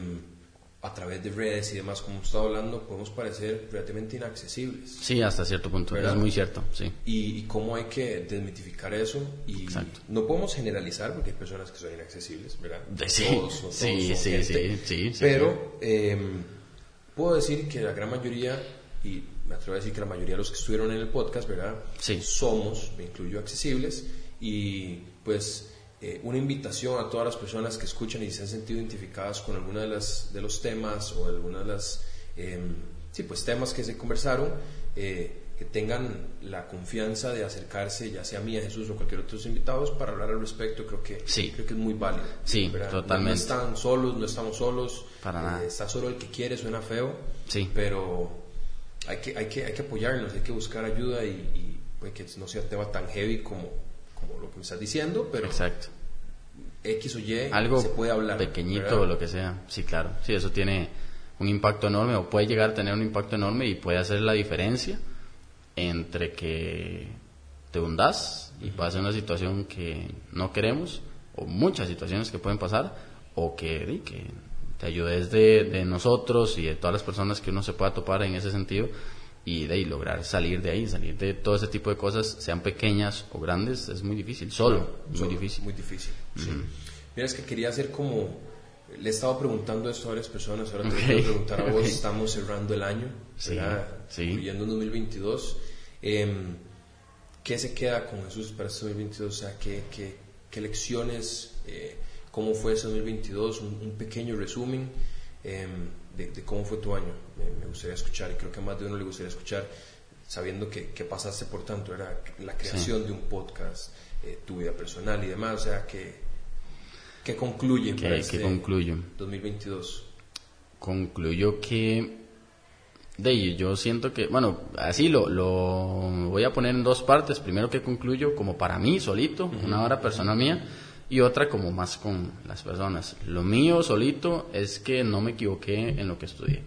a través de redes y demás, como estado hablando, podemos parecer relativamente inaccesibles. Sí, hasta cierto punto, es muy cierto, sí. Y, cómo hay que desmitificar eso y no podemos generalizar porque hay personas que son inaccesibles, ¿verdad? sí, sí, sí, sí, sí, Pero em, puedo decir que la gran mayoría, y me atrevo a decir que la mayoría de los que estuvieron en el podcast, ¿verdad? Sí. Somos, me incluyo, accesibles y pues eh, una invitación a todas las personas que escuchan y se han sentido identificadas con alguna de, las, de los temas o alguna de las em, sí, pues, temas que se conversaron, eh, que tengan la confianza de acercarse, ya sea a mí, a Jesús o cualquier otro de los invitados, para hablar al respecto. Creo que, sí. creo que es muy válido. Sí, totalmente. No, están solos, no estamos solos. Para nada. Eh, está solo el que quiere, suena feo. Sí. Pero hay que, hay que, hay que apoyarnos, hay que buscar ayuda y, y pues, que no sea tema tan heavy como como lo que me estás diciendo, pero Exacto. X o Y Algo se puede hablar. pequeñito o lo que sea. Sí, claro. Sí, eso tiene un impacto enorme o puede llegar a tener un impacto enorme y puede hacer la diferencia entre que te hundas y pasa una situación que no queremos o muchas situaciones que pueden pasar o que, que te ayudes de, de, nosotros y de todas las personas que uno se pueda topar en ese sentido y de lograr salir de ahí, salir de todo ese tipo de cosas, sean pequeñas o grandes, es muy difícil, solo, muy difícil. Muy difícil, sí. Mira, es que quería hacer como, le he estado preguntando esto a varias personas, ahora te okay. quiero preguntar a vos, estamos cerrando el año, sí, sí. incluyendo 2022, eh, ¿qué se queda con Jesús para este 2022? O sea, ¿qué, qué, qué lecciones, eh, cómo fue ese 2022? Un, un pequeño resumen. Eh, de, de, cómo fue tu año. Me, me, gustaría escuchar y creo que a más de uno le gustaría escuchar sabiendo que, que pasaste por tanto, era la creación sí. de un podcast, eh, tu vida personal y demás, o sea, que, que concluye ¿Qué, este ¿qué concluyo? 2022. Concluyo que de yo siento que, bueno, así lo, lo voy a poner en dos partes. Primero que concluyo como para mí, solito, uh -huh. una hora personal mía y otra como más con las personas. Lo mío solito es que no me equivoqué en lo que estudié.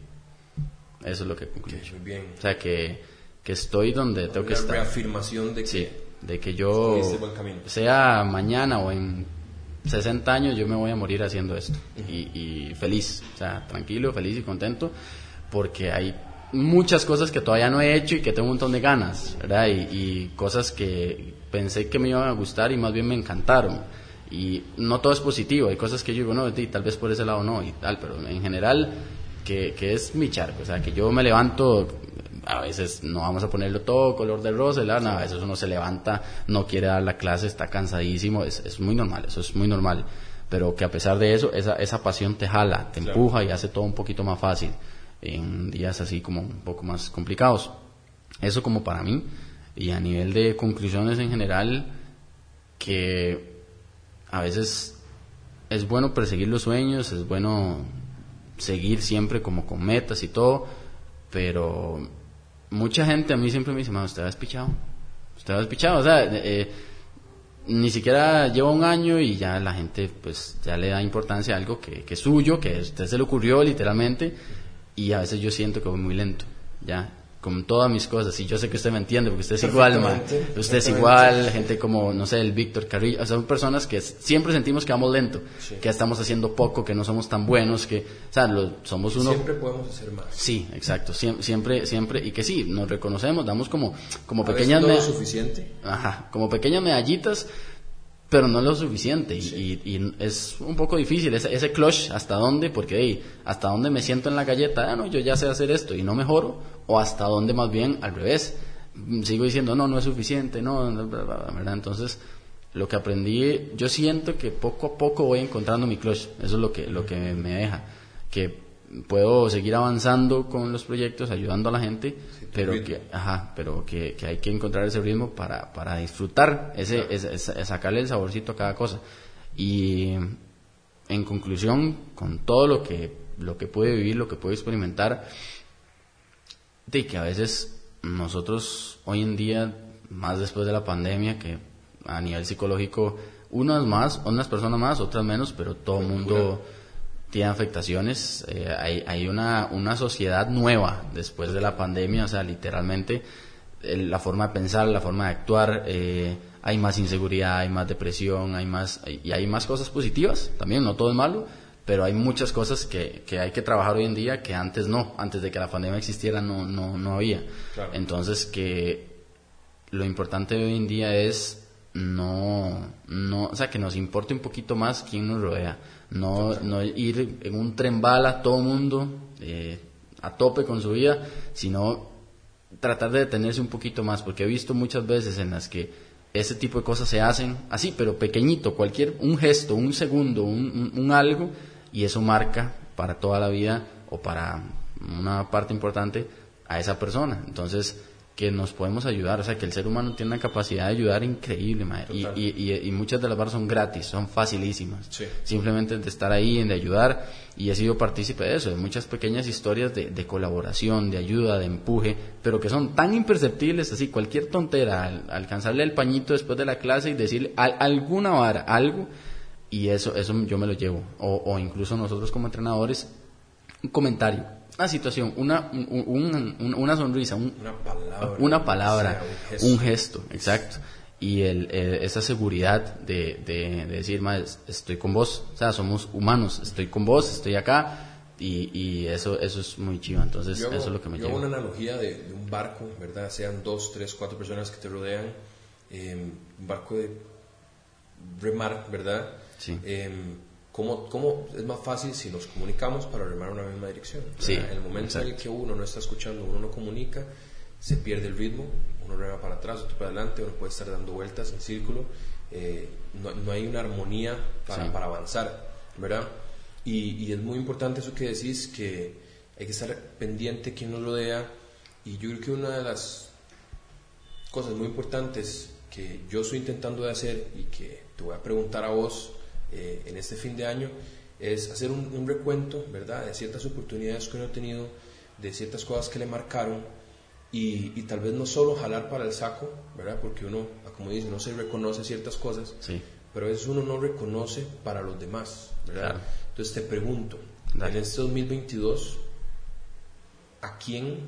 Eso es lo que concluyo. Okay, muy bien. O sea, que, que estoy donde tengo que estar. reafirmación de que, sí, de que yo, sea mañana o en 60 años, yo me voy a morir haciendo esto. Uh -huh. y, y feliz, o sea, tranquilo, feliz y contento, porque hay muchas cosas que todavía no he hecho y que tengo un montón de ganas, ¿verdad? Y, y cosas que pensé que me iban a gustar y más bien me encantaron y no todo es positivo, hay cosas que yo digo, no, y tal vez por ese lado no y tal, pero en general que, que, es mi charco, o sea, que yo me levanto, a veces no vamos a ponerlo todo color de rosa. No, a veces uno se levanta, no quiere dar la clase, está cansadísimo, es, es muy normal, eso es muy normal, pero que a pesar de eso, esa, esa pasión te jala, te claro. empuja y hace todo un poquito más fácil en días así como un poco más complicados. Eso como para mí, y a nivel de conclusiones en general, que a veces es bueno perseguir los sueños, es bueno seguir siempre como con metas y todo, pero mucha gente a mí siempre me dice, usted ha despichado, usted ha despichado, o sea, eh, ni siquiera lleva un año y ya la gente pues ya le da importancia a algo que, que es suyo, que a usted se le ocurrió literalmente, y a veces yo siento que voy muy lento, ya, con todas mis cosas, y yo sé que usted me entiende, porque usted es igual, man. Usted es igual, gente como, no sé, el Víctor Carrillo, o sea, son personas que siempre sentimos que vamos lento, sí. que estamos haciendo poco, que no somos tan buenos, que, o sea, lo, somos uno... Siempre podemos hacer más. Sí, exacto, siempre, siempre, siempre, y que sí, nos reconocemos, damos como, como a pequeñas... no suficiente. Ajá, como pequeñas medallitas, pero no es lo suficiente sí. y, y, es un poco difícil ese, ese clutch hasta dónde porque hey, hasta dónde me siento en la galleta ah no yo ya sé hacer esto y no mejoro o hasta dónde más bien al revés sigo diciendo no no es suficiente no verdad entonces lo que aprendí yo siento que poco a poco voy encontrando mi clutch eso es lo que lo que me deja que puedo seguir avanzando con los proyectos ayudando a la gente sí, pero ritmo. que ajá pero que, que, hay que encontrar ese ritmo para, para disfrutar ese, claro. ese, ese, sacarle el saborcito a cada cosa y en conclusión con todo lo que lo que puede vivir lo que puede experimentar de que a veces nosotros hoy en día más después de la pandemia que a nivel psicológico unas más unas personas más otras menos pero todo el mundo tiene afectaciones. Eh, hay hay una, una sociedad nueva después de la pandemia, o sea, literalmente eh, la forma de pensar, la forma de actuar, eh, hay más inseguridad, hay más depresión, hay más, y hay más cosas positivas también, no todo es malo, pero hay muchas cosas que, que hay que trabajar hoy en día que antes no, antes de que la pandemia existiera no, no, no había. Claro. Entonces que lo importante hoy en día es no, no, o sea, que nos importe un poquito más quién nos rodea no, no ir en un tren bala todo mundo eh, a tope con su vida, sino tratar de detenerse un poquito más, porque he visto muchas veces en las que ese tipo de cosas se hacen así, pero pequeñito, cualquier, un gesto, un segundo, un, un, un algo, y eso marca para toda la vida o para una parte importante a esa persona. Entonces, que nos podemos ayudar, o sea, que el ser humano tiene una capacidad de ayudar increíble, y, y, y, muchas de las barras son gratis, son facilísimas. Simplemente de estar ahí, de ayudar, y he sido partícipe de eso, de muchas pequeñas historias de, de, colaboración, de ayuda, de empuje, pero que son tan imperceptibles, así, cualquier tontera, alcanzarle el pañito después de la clase y decirle alguna vara, algo, y eso, eso yo me lo llevo, o, o incluso nosotros como entrenadores, un comentario una situación, una, una sonrisa, una palabra, un, gesto. exacto. Y el, esa seguridad de, de, decir, más estoy con vos, o sea, somos humanos, estoy con vos, estoy acá, y, y, eso eso es muy chido. Entonces eso es lo que me yo hago una analogía de, un barco verdad sean dos tres cuatro personas que te rodean em, un barco de remar verdad sí. Em, ¿Cómo, ¿Cómo, es más fácil si nos comunicamos para remar una misma dirección? Sí, en el momento en el que uno no está escuchando, uno no comunica, se pierde el ritmo, uno rema para atrás, otro para adelante, uno puede estar dando vueltas en círculo, eh, no, no, hay una armonía para, para avanzar, ¿verdad? Y, y, es muy importante eso que decís, que hay que estar pendiente quien nos rodea, y yo creo que una de las cosas muy importantes que yo estoy intentando de hacer y que te voy a preguntar a vos, eh, en este fin de año es hacer un, recuento, ¿verdad?, de ciertas oportunidades que uno ha tenido, de ciertas cosas que le marcaron y, y, tal vez no solo jalar para el saco, ¿verdad?, porque uno, como dice, no se reconoce ciertas cosas, sí. pero a veces uno no reconoce para los demás, ¿verdad? Entonces te pregunto, en este 2022, ¿a quién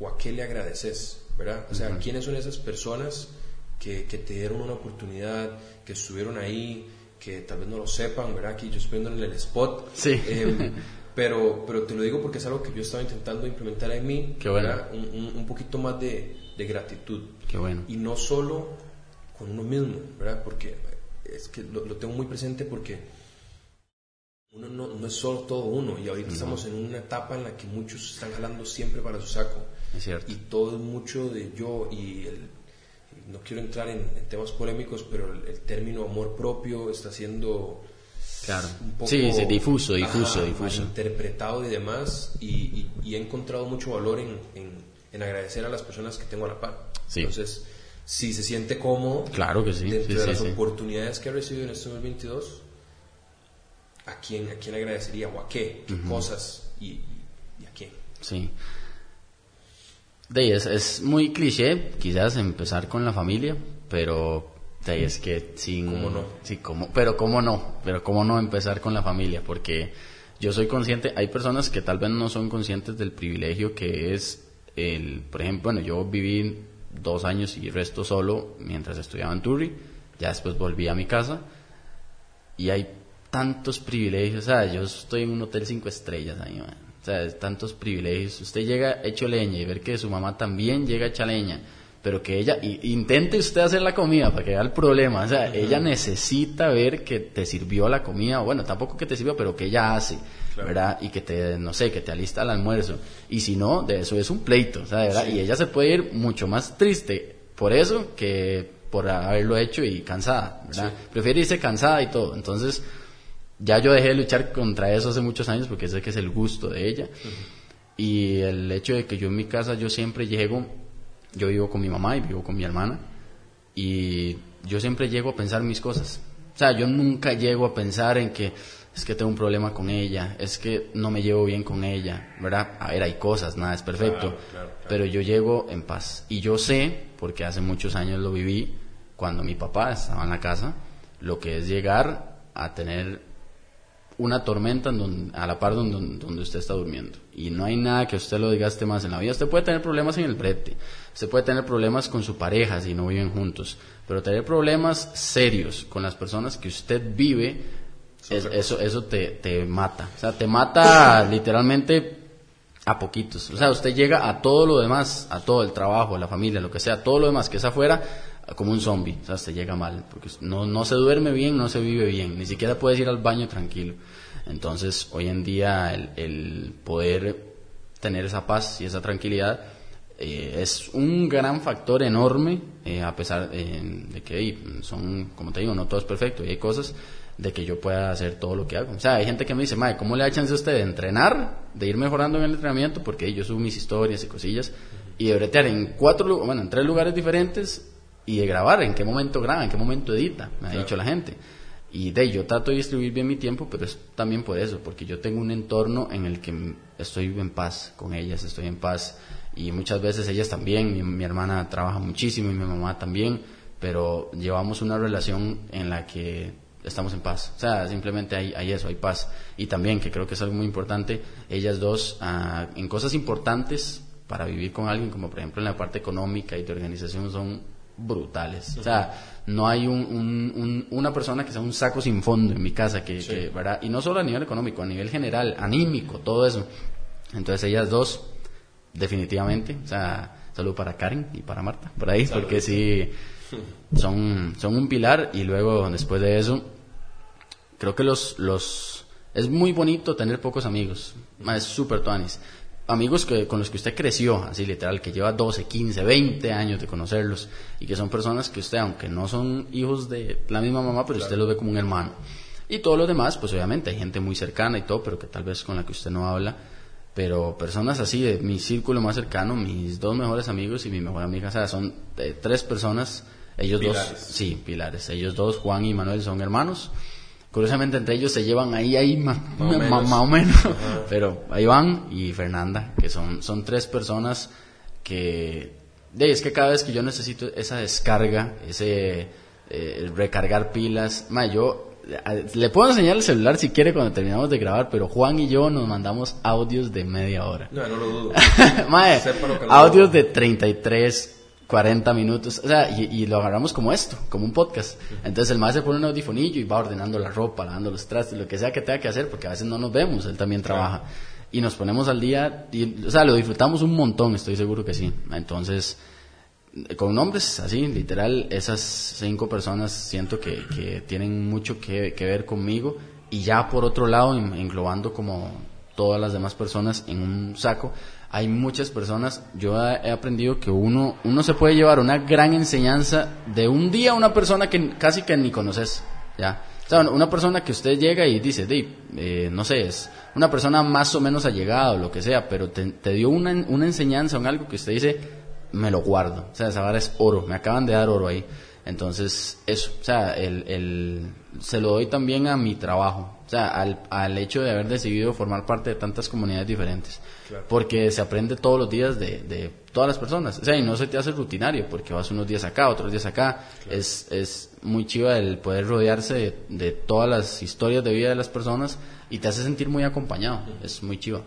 o a qué le agradeces, ¿verdad? O sea, ¿quiénes son esas personas que, que te dieron una oportunidad, que estuvieron ahí, que tal vez no lo sepan, ¿verdad? Aquí yo estoy viendo en el spot. Sí. Em, pero, pero te lo digo porque es algo que yo estaba intentando implementar en mí. Qué bueno. Un, un, poquito más de, de, gratitud. Qué bueno. Y no solo con uno mismo, ¿verdad? Porque es que lo, lo tengo muy presente porque uno no, no, es solo todo uno y ahorita estamos en una etapa en la que muchos están jalando siempre para su saco. Es cierto. Y todo es mucho de yo y el no quiero entrar en, temas polémicos, pero el, término amor propio está siendo claro. un poco sí, difuso, difuso, difuso. interpretado y demás, y, he encontrado mucho valor en, en, agradecer a las personas que tengo a la par. Entonces, si se siente cómodo, claro que sí, dentro de las oportunidades que ha recibido en este 2022, ¿a quién, a quién agradecería o a qué? ¿Qué cosas y, y a quién? Sí. De es, es muy cliché, quizás empezar con la familia, pero de es que sin... ¿Cómo no? Sí, como, pero cómo no, pero cómo no empezar con la familia, porque yo soy consciente, hay personas que tal vez no son conscientes del privilegio que es el, por ejemplo, bueno, yo viví dos años y resto solo mientras estudiaba en Turri, ya después volví a mi casa y hay tantos privilegios, o sea, yo estoy en un hotel cinco estrellas ahí, man sea, tantos privilegios. Usted llega hecho leña y ver que su mamá también llega hecha leña, pero que ella, intente usted hacer la comida para que vea el problema. O sea, ella necesita ver que te sirvió la comida, bueno, tampoco que te sirvió, pero que ella hace, ¿verdad? Y que te, no sé, que te alista el almuerzo. Y si no, de eso es un pleito, ¿verdad? Y ella se puede ir mucho más triste por eso que por haberlo hecho y cansada, ¿verdad? Prefiere irse cansada y todo. Entonces, ya yo dejé de luchar contra eso hace muchos años porque sé que es el gusto de ella. Y el hecho de que yo en mi casa yo siempre llego, yo vivo con mi mamá y vivo con mi hermana, y yo siempre llego a pensar mis cosas. O sea, yo nunca llego a pensar en que es que tengo un problema con ella, es que no me llevo bien con ella, ¿verdad? A ver, hay cosas, nada es perfecto, pero yo llego en paz. Y yo sé, porque hace muchos años lo viví, cuando mi papá estaba en la casa, lo que es llegar a tener una tormenta a la par donde, donde, usted está durmiendo. Y no hay nada que usted lo digaste más en la vida. Usted puede tener problemas en el brete, usted puede tener problemas con su pareja si no viven juntos, pero tener problemas serios con las personas que usted vive, eso, eso te, te mata. O sea, te mata literalmente a poquitos. O sea, usted llega a todo lo demás, a todo el trabajo, la familia, lo que sea, todo lo demás que es afuera, como un zombie, o sea, se llega mal, porque no, no se duerme bien, no se vive bien, ni siquiera puedes ir al baño tranquilo. Entonces, hoy en día, el, poder tener esa paz y esa tranquilidad eh, es un gran factor enorme, eh, a pesar de que son, como te digo, no todo es perfecto y hay cosas de que yo pueda hacer todo lo que hago. O sea, hay gente que me dice, madre, ¿cómo le da chance a usted de entrenar, de ir mejorando en el entrenamiento? Porque yo subo mis historias y cosillas, y de bretear en cuatro, bueno, en tres lugares diferentes, y de grabar, en qué momento graba, en qué momento edita, me ha dicho la gente. Y de yo trato de distribuir bien mi tiempo, pero es también por eso, porque yo tengo un entorno en el que estoy en paz con ellas, estoy en paz y muchas veces ellas también, mi, mi hermana trabaja muchísimo y mi mamá también, pero llevamos una relación en la que estamos en paz. O sea, simplemente hay, hay eso, hay paz. Y también, que creo que es algo muy importante, ellas dos, ah, en cosas importantes para vivir con alguien, como por ejemplo en la parte económica y de organización, son brutales. O sea, no hay un, una persona que sea un saco sin fondo en mi casa, que, ¿verdad? Y no solo a nivel económico, a nivel general, anímico, todo eso. Entonces ellas dos, definitivamente, o sea, salud para Karen y para Marta, por ahí, porque sí, son, son un pilar. Y luego después de eso, creo que los, los, es muy bonito tener pocos amigos, es súper tuanis amigos que, con los que usted creció, así literal, que lleva 12, 15, 20 años de conocerlos y que son personas que usted, aunque no son hijos de la misma mamá, pero usted los ve como un hermano. Y todos los demás, pues obviamente hay gente muy cercana y todo, pero que tal vez con la que usted no habla. Pero personas así de mi círculo más cercano, mis dos mejores amigos y mi mejor amiga, o sea, son eh, tres personas, ellos dos, sí, pilares, ellos dos, Juan y Manuel, son hermanos Curiosamente entre ellos se llevan ahí, ahí más, o menos, pero ahí van y Fernanda, que son, son tres personas que, de, es que cada vez que yo necesito esa descarga, ese eh, recargar pilas, ma, yo le puedo enseñar el celular si quiere cuando terminamos de grabar, pero Juan y yo nos mandamos audios de media hora. No, no lo dudo. Mae, audios de 33, 40 minutos, o sea, y, lo agarramos como esto, como un podcast. Entonces el más se pone un audifonillo y va ordenando la ropa, lavando los trastes, lo que sea que tenga que hacer, porque a veces no nos vemos, él también trabaja. Y nos ponemos al día, y, o sea, lo disfrutamos un montón, estoy seguro que sí. Entonces, con nombres así, literal, esas cinco personas siento que, que tienen mucho que, que ver conmigo. Y ya por otro lado, englobando como todas las demás personas en un saco, hay muchas personas, yo he aprendido que uno, uno se puede llevar una gran enseñanza de un día a una persona que casi que ni conoces, ¿ya? O sea, una persona que usted llega y dice, eh, no sé, es una persona más o menos allegada o lo que sea, pero te, dio una, una enseñanza o algo que usted dice, me lo guardo. O sea, esa vara es oro, me acaban de dar oro ahí. Entonces, eso, o sea, el, el, se lo doy también a mi trabajo, o sea, al, al hecho de haber decidido formar parte de tantas comunidades diferentes. Porque se aprende todos los días de, de, todas las personas. O sea, y no se te hace rutinario, porque vas unos días acá, otros días acá. Es, es muy chiva el poder rodearse de, todas las historias de vida de las personas y te hace sentir muy acompañado. Es muy chiva.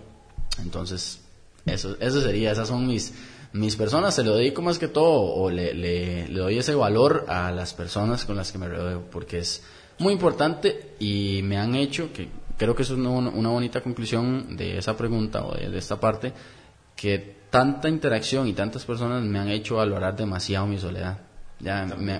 Entonces, eso, eso sería, esas son mis, mis personas. Se lo dedico más que todo, o le, le, le doy ese valor a las personas con las que me rodeo, porque es muy importante y me han hecho que creo que es una, bonita conclusión de esa pregunta o de, esta parte, que tanta interacción y tantas personas me han hecho valorar demasiado mi soledad. Ya me,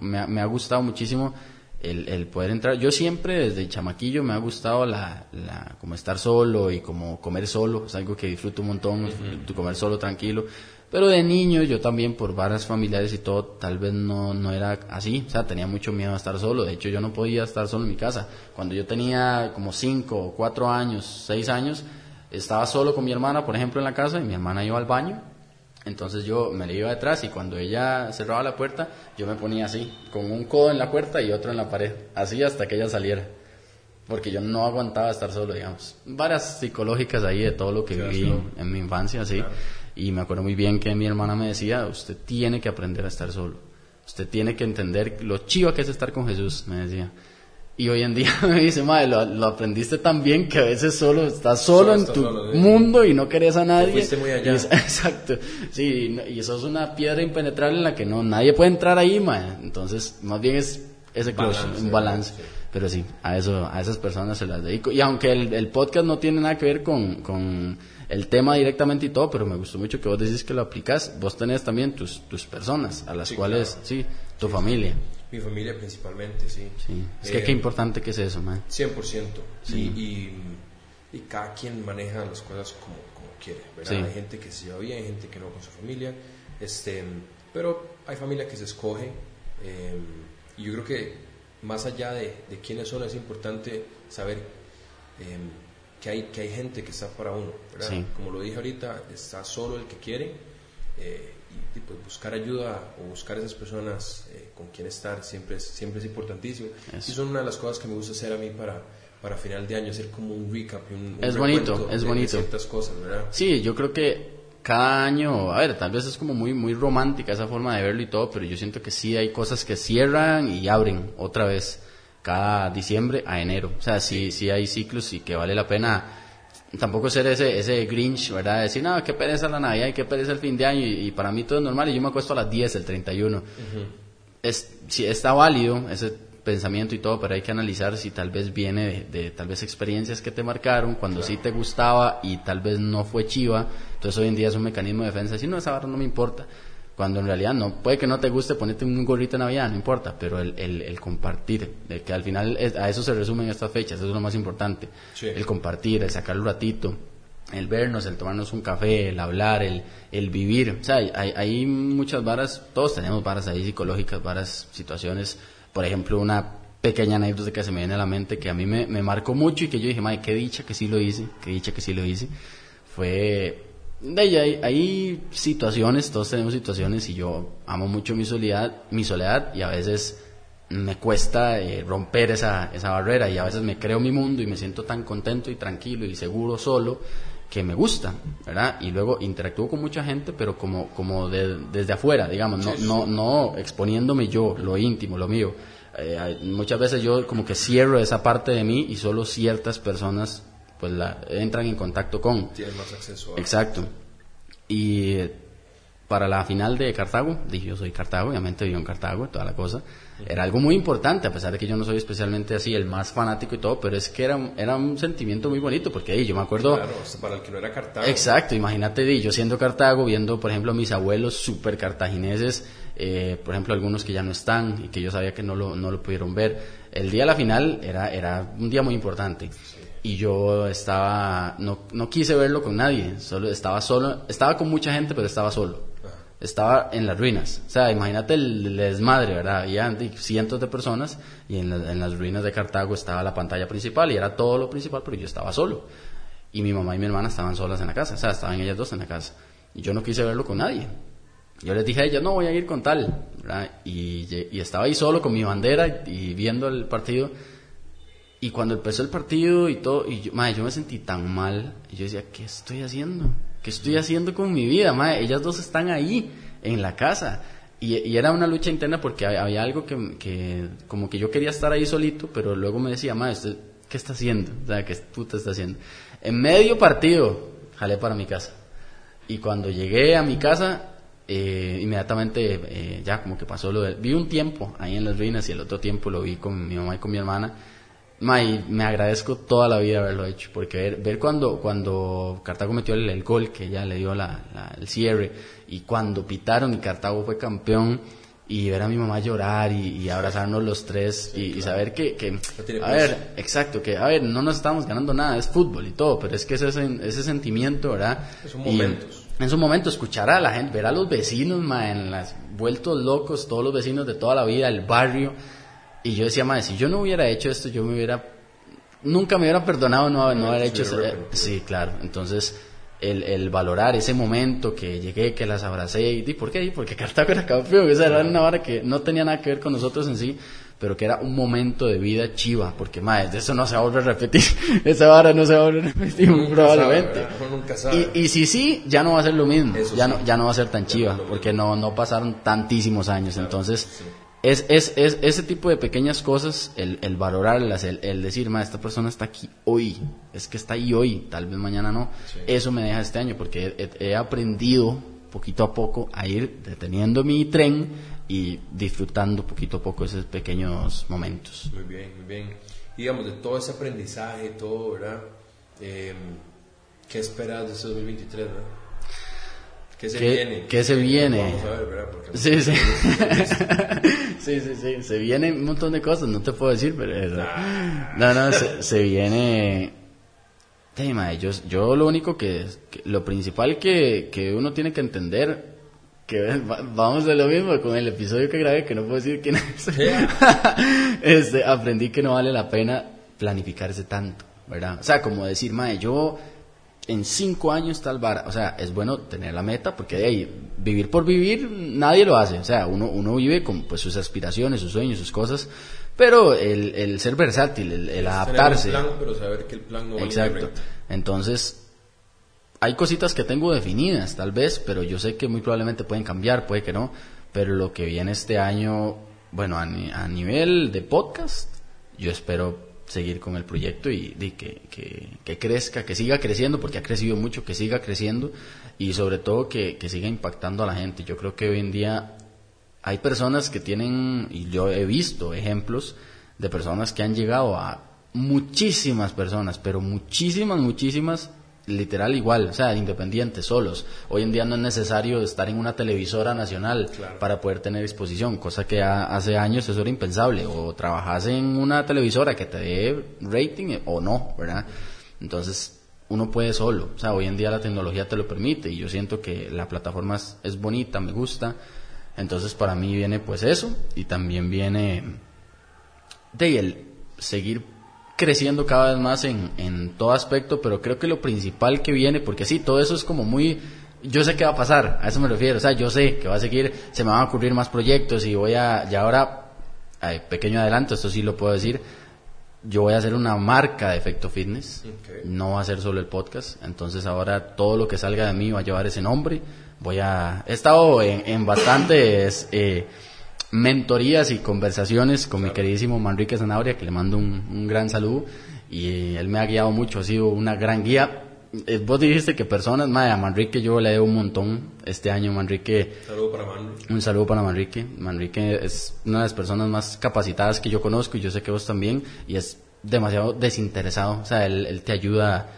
me, ha gustado muchísimo el, poder entrar. Yo siempre desde chamaquillo me ha gustado la, la, como estar solo y como comer solo, es algo que disfruto un montón, comer solo tranquilo. Pero de niño yo también por varias familiares y todo, tal vez no, no era así, o sea, tenía mucho miedo a estar solo, de hecho yo no podía estar solo en mi casa. Cuando yo tenía como 5, 4 años, 6 años, estaba solo con mi hermana, por ejemplo, en la casa y mi hermana iba al baño, entonces yo me le iba detrás y cuando ella cerraba la puerta, yo me ponía así, con un codo en la puerta y otro en la pared, así hasta que ella saliera. Porque yo no aguantaba estar solo, digamos. Varias psicológicas ahí de todo lo que viví en, mi infancia, así. Y me acuerdo muy bien que mi hermana me decía, usted tiene que aprender a estar solo. Usted tiene que entender lo chivo que es estar con Jesús, me decía. Y hoy en día me dice, madre, lo, aprendiste tan bien que a veces solo estás solo, en tu mundo y no querés a nadie. muy allá. exacto. Sí, y eso es una piedra impenetrable en la que no nadie puede entrar ahí, madre. Entonces, más bien es ese balance, un balance. Pero sí, a eso a esas personas se las dedico. Y aunque el, el podcast no tiene nada que ver con, con el tema directamente y todo, pero me gustó mucho que vos decís que lo aplicas. Vos tenés también tus, tus personas a las cuales, sí, tu familia. Mi familia principalmente, sí. sí. Es que qué eh, importante que es eso, man. 100%. Sí. Y, y, cada quien maneja las cosas como, como quiere, ¿verdad? Hay gente que se lleva bien, hay gente que no con su familia. Este, pero hay familia que se escoge. Eh, y yo creo que más allá de, de, quiénes son, es importante saber em, que, hay, que hay gente que está para uno. Como lo dije ahorita, está solo el que quiere eh, y, pues buscar ayuda o buscar esas personas eh, con quien estar siempre es, siempre es importantísimo. Y son una de las cosas que me gusta hacer a mí para, para final de año, hacer como un recap. Un, es bonito, es bonito. ciertas cosas, ¿verdad? Sí, yo creo que cada año, a ver, tal vez es como muy, muy romántica esa forma de verlo y todo, pero yo siento que sí hay cosas que cierran y abren otra vez cada diciembre a enero. O sea, sí, sí hay ciclos y que vale la pena tampoco ser ese, ese Grinch, ¿verdad? Decir, no, qué pereza la Navidad y qué pereza el fin de año y, para mí todo es normal y yo me acuesto a las 10, el 31. es, sí, está válido ese pensamiento y todo, pero hay que analizar si tal vez viene de, tal vez experiencias que te marcaron, cuando sí te gustaba y tal vez no fue chiva, entonces hoy en día es un mecanismo de defensa, decir, no, esa barra no me importa cuando en realidad no, puede que no te guste ponerte un gorrito de Navidad, no importa, pero el, el, compartir, de que al final a eso se resumen estas fechas, eso es lo más importante, el compartir, el sacar un ratito, el vernos, el tomarnos un café, el hablar, el, el vivir, o sea, hay, hay muchas varas, todos tenemos varas ahí psicológicas, varas situaciones, por ejemplo, una pequeña anécdota que se me viene a la mente que a mí me, me marcó mucho y que yo dije, madre, qué dicha que sí lo hice, qué dicha que sí lo hice, fue de ahí hay, hay, situaciones, todos tenemos situaciones y yo amo mucho mi soledad, mi soledad y a veces me cuesta eh, romper esa, esa barrera y a veces me creo mi mundo y me siento tan contento y tranquilo y seguro solo que me gusta, ¿verdad? Y luego interactúo con mucha gente, pero como, como desde afuera, digamos, no, no, no exponiéndome yo, lo íntimo, lo mío. Eh, muchas veces yo como que cierro esa parte de mí y solo ciertas personas pues la, entran en contacto con. Tienen más acceso a... Exacto. Y para la final de Cartago, dije yo soy Cartago, obviamente vivo en Cartago, toda la cosa. Era algo muy importante, a pesar de que yo no soy especialmente así el más fanático y todo, pero es que era, era un sentimiento muy bonito, porque ahí yo me acuerdo... Claro, para el que no era Cartago. Exacto, imagínate, yo siendo Cartago, viendo, por ejemplo, a mis abuelos súper cartagineses, eh, por ejemplo, algunos que ya no están y que yo sabía que no lo, no lo pudieron ver. El día de la final era, era un día muy importante y yo estaba, no, no quise verlo con nadie, solo estaba solo, estaba con mucha gente, pero estaba solo. Estaba en las ruinas. O sea, imagínate el, desmadre, ¿verdad? Había cientos de personas y en, en, las ruinas de Cartago estaba la pantalla principal y era todo lo principal, pero yo estaba solo. Y mi mamá y mi hermana estaban solas en la casa, o sea, estaban ellas dos en la casa. Y yo no quise verlo con nadie. Yo les dije a ellas, no, voy a ir con tal. ¿verdad? Y, y estaba ahí solo con mi bandera y viendo el partido y cuando empezó el partido y todo, y yo, madre, yo me sentí tan mal. Y yo decía, ¿qué estoy haciendo? ¿Qué estoy haciendo con mi vida? Madre, ellas dos están ahí, en la casa. Y, era una lucha interna porque había, algo que, que, como que yo quería estar ahí solito, pero luego me decía, madre, ¿qué está haciendo? O sea, ¿qué puta está haciendo? En medio partido, jalé para mi casa. Y cuando llegué a mi casa, eh, inmediatamente eh, ya como que pasó lo de... Vi un tiempo ahí en las ruinas y el otro tiempo lo vi con mi mamá y con mi hermana May, me agradezco toda la vida haberlo hecho, porque ver, cuando, cuando Cartago metió el, gol, que ya le dio la, el cierre, y cuando pitaron y Cartago fue campeón, y ver a mi mamá llorar y, abrazarnos los tres y, saber que, que a ver, exacto, que a ver, no nos estamos ganando nada, es fútbol y todo, pero es que ese, ese sentimiento, ¿verdad? Es un momento. En su momento escuchar a la gente, ver a los vecinos, ma, en las vueltos locos, todos los vecinos de toda la vida, el barrio, y yo decía, madre, si yo no hubiera hecho esto, yo me hubiera. Nunca me hubiera perdonado no, no haber hecho eso. Sí, claro. Entonces, el, el, valorar ese momento que llegué, que las abracé. ¿Y por qué? Porque Cartago era campeón. Esa era una vara que no tenía nada que ver con nosotros en sí, pero que era un momento de vida chiva. Porque, madre, de eso no se va a volver a repetir. Esa vara no se va a volver a repetir, probablemente. Y, y si sí, ya no va a ser lo mismo. ya, no, ya no va a ser tan chiva, porque no, no pasaron tantísimos años. Entonces es, es, es, ese tipo de pequeñas cosas, el, el valorarlas, el, el decir, ma, esta persona está aquí hoy, es que está ahí hoy, tal vez mañana no. Eso me deja este año porque he, aprendido poquito a poco a ir deteniendo mi tren y disfrutando poquito a poco esos pequeños momentos. Muy bien, muy bien. digamos, de todo ese aprendizaje, todo, ¿verdad? Eh, ¿Qué esperas de ese 2023, verdad? ¿Qué se viene? ¿Qué se viene? sí, sí. sí, sí, sí. Se viene un montón de cosas, no te puedo decir, pero eso. No, no, se, viene. Tema, yo, yo lo único que, lo principal que, que uno tiene que entender, que vamos a lo mismo con el episodio que grabé, que no puedo decir quién es. este, aprendí que no vale la pena planificarse tanto, ¿verdad? O sea, como decir, mae, yo en cinco años tal vara, o sea, es bueno tener la meta, porque de ahí, vivir por vivir, nadie lo hace, o sea, uno, uno vive con pues, sus aspiraciones, sus sueños, sus cosas, pero el, el ser versátil, el, el adaptarse. Plan, pero saber que el plan no Exacto. Entonces, hay cositas que tengo definidas, tal vez, pero yo sé que muy probablemente pueden cambiar, puede que no. Pero lo que viene este año, bueno, a, a nivel de podcast, yo espero seguir con el proyecto y, que, que, crezca, que siga creciendo, porque ha crecido mucho, que siga creciendo y sobre todo que, que siga impactando a la gente. Yo creo que hoy en día hay personas que tienen, y yo he visto ejemplos de personas que han llegado a muchísimas personas, pero muchísimas, muchísimas literal igual, o sea, independientes, solos. Hoy en día no es necesario estar en una televisora nacional para poder tener exposición, cosa que hace años eso era impensable, o trabajas en una televisora que te dé rating o no, ¿verdad? Entonces, uno puede solo, o sea, hoy en día la tecnología te lo permite y yo siento que la plataforma es, bonita, me gusta, entonces para mí viene pues eso y también viene de el seguir creciendo cada vez más en, en todo aspecto, pero creo que lo principal que viene, porque sí, todo eso es como muy yo sé qué va a pasar, a eso me refiero, o sea, yo sé que va a seguir, se me van a ocurrir más proyectos y voy a, y ahora, pequeño adelanto, esto sí lo puedo decir, yo voy a hacer una marca de efecto fitness, no va a ser solo el podcast, entonces ahora todo lo que salga de mí va a llevar ese nombre, voy a, he estado en, en bastantes, eh, mentorías y conversaciones con mi queridísimo Manrique Zanabria, que le mando un, gran saludo y él me ha guiado mucho, ha sido una gran guía. Eh, vos dijiste que personas, madre, a Manrique yo le debo un montón este año, Manrique. Saludo para Manrique. Un saludo para Manrique. Manrique es una de las personas más capacitadas que yo conozco y yo sé que vos también, y es demasiado desinteresado, o sea, él, él te ayuda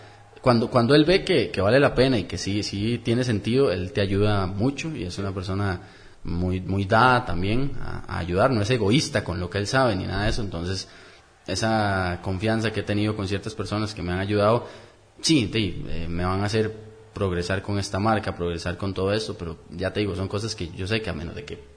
cuando, cuando él ve que, que, vale la pena y que sí, sí tiene sentido, él te ayuda mucho y es una persona muy, muy dada también a, ayudar, no es egoísta con lo que él sabe ni nada de eso, entonces esa confianza que he tenido con ciertas personas que me han ayudado, sí, eh, me van a hacer progresar con esta marca, progresar con todo esto, pero ya te digo, son cosas que yo sé que a menos de que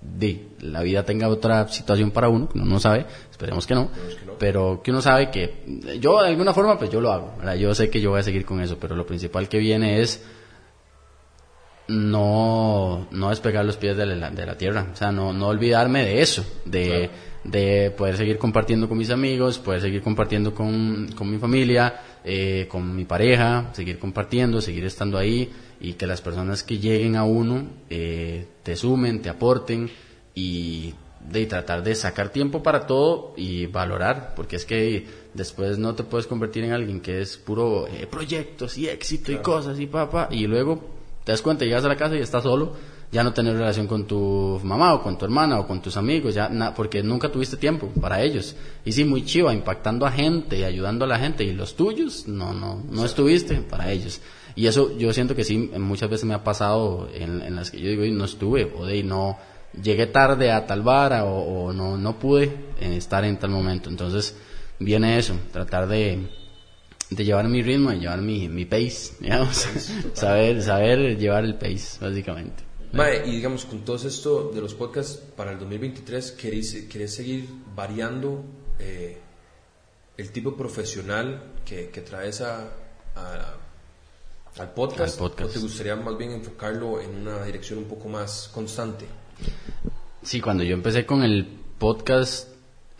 de, la vida tenga otra situación para uno, que uno no sabe, esperemos que no, pero que uno sabe que yo de alguna forma pues yo lo hago, yo sé que yo voy a seguir con eso, pero lo principal que viene es no, no despegar los pies de la, de la tierra, o sea, no, no olvidarme de eso, de, de poder seguir compartiendo con mis amigos, poder seguir compartiendo con, con mi familia, eh, con mi pareja, seguir compartiendo, seguir estando ahí y que las personas que lleguen a uno eh, te sumen, te aporten y de tratar de sacar tiempo para todo y valorar, porque es que después no te puedes convertir en alguien que es puro eh, proyectos y éxito y cosas y papá, y luego te das cuenta, llegas a la casa y estás solo, ya no tener relación con tu mamá o con tu hermana o con tus amigos, ya porque nunca tuviste tiempo para ellos. Y sí, muy chiva, impactando a gente y ayudando a la gente, y los tuyos, no, no, no estuviste para ellos. Y eso yo siento que sí, muchas veces me ha pasado en, las que yo digo, no estuve, o de no, llegué tarde a tal vara, o, no, no pude estar en tal momento. Entonces, viene eso, tratar de, de llevar mi ritmo, de llevar mi, mi pace, digamos. saber, saber llevar el pace, básicamente. Mae, y digamos, con todo esto de los podcasts para el 2023, ¿querés, querés seguir variando eh, el tipo profesional que, que traes a, al, podcast, ¿O te gustaría más bien enfocarlo en una dirección un poco más constante? Sí, cuando yo empecé con el podcast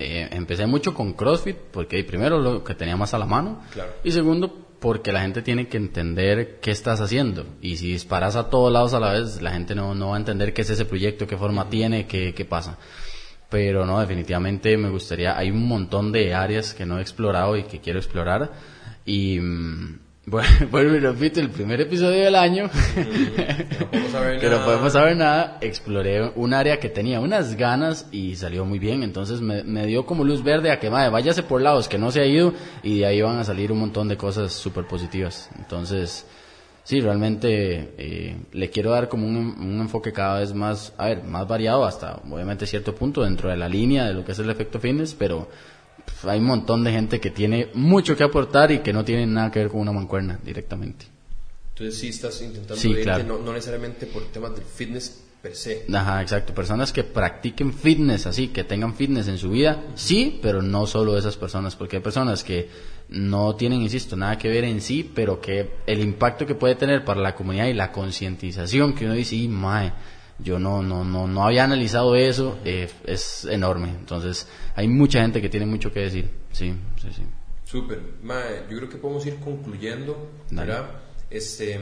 eh, empecé mucho con CrossFit, porque primero lo que tenía más a la mano, y segundo porque la gente tiene que entender qué estás haciendo. Y si disparas a todos lados a la vez, la gente no, no va a entender qué es ese proyecto, qué forma tiene, qué, qué pasa. Pero no, definitivamente me gustaría, hay un montón de áreas que no he explorado y que quiero explorar. Y mm, bueno, vuelvo y repito, el primer episodio del año, que no podemos saber nada, exploré un área que tenía unas ganas y salió muy bien, entonces me, dio como luz verde a que, madre, váyase por lados que no se ha ido y de ahí van a salir un montón de cosas súper positivas. Entonces, sí, realmente eh, le quiero dar como un, un, enfoque cada vez más, a ver, más variado hasta, obviamente, cierto punto dentro de la línea de lo que es el efecto fitness, pero hay un montón de gente que tiene mucho que aportar y que no tiene nada que ver con una mancuerna directamente. Entonces sí estás intentando sí, no, no, necesariamente por temas del fitness per se. Ajá, exacto. Personas que practiquen fitness, así, que tengan fitness en su vida, sí, pero no solo esas personas, porque hay personas que no tienen, insisto, nada que ver en sí, pero que el impacto que puede tener para la comunidad y la concientización que uno dice, y mae, yo no, no, no, no había analizado eso, eh, es enorme. Entonces, hay mucha gente que tiene mucho que decir. Sí, sí, sí. Súper. Mae, yo creo que podemos ir concluyendo, ¿verdad? Este,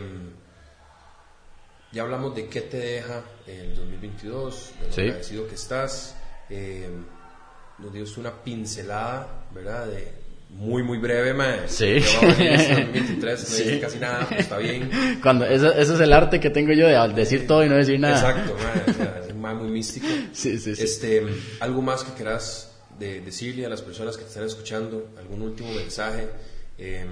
ya hablamos de qué te deja el 2022, de lo agradecido que estás. Eh, nos dio una pincelada, ¿verdad? De, muy, muy breve, mae. Sí. 2023, no sí. casi nada, pero está bien. Cuando, eso, eso, es el arte que tengo yo de decir todo y no decir nada. Exacto, mae. O sea, es un muy místico. Sí, sí, sí. Este, ¿Algo más que quieras de, decirle a las personas que te están escuchando? ¿Algún último mensaje? Eh,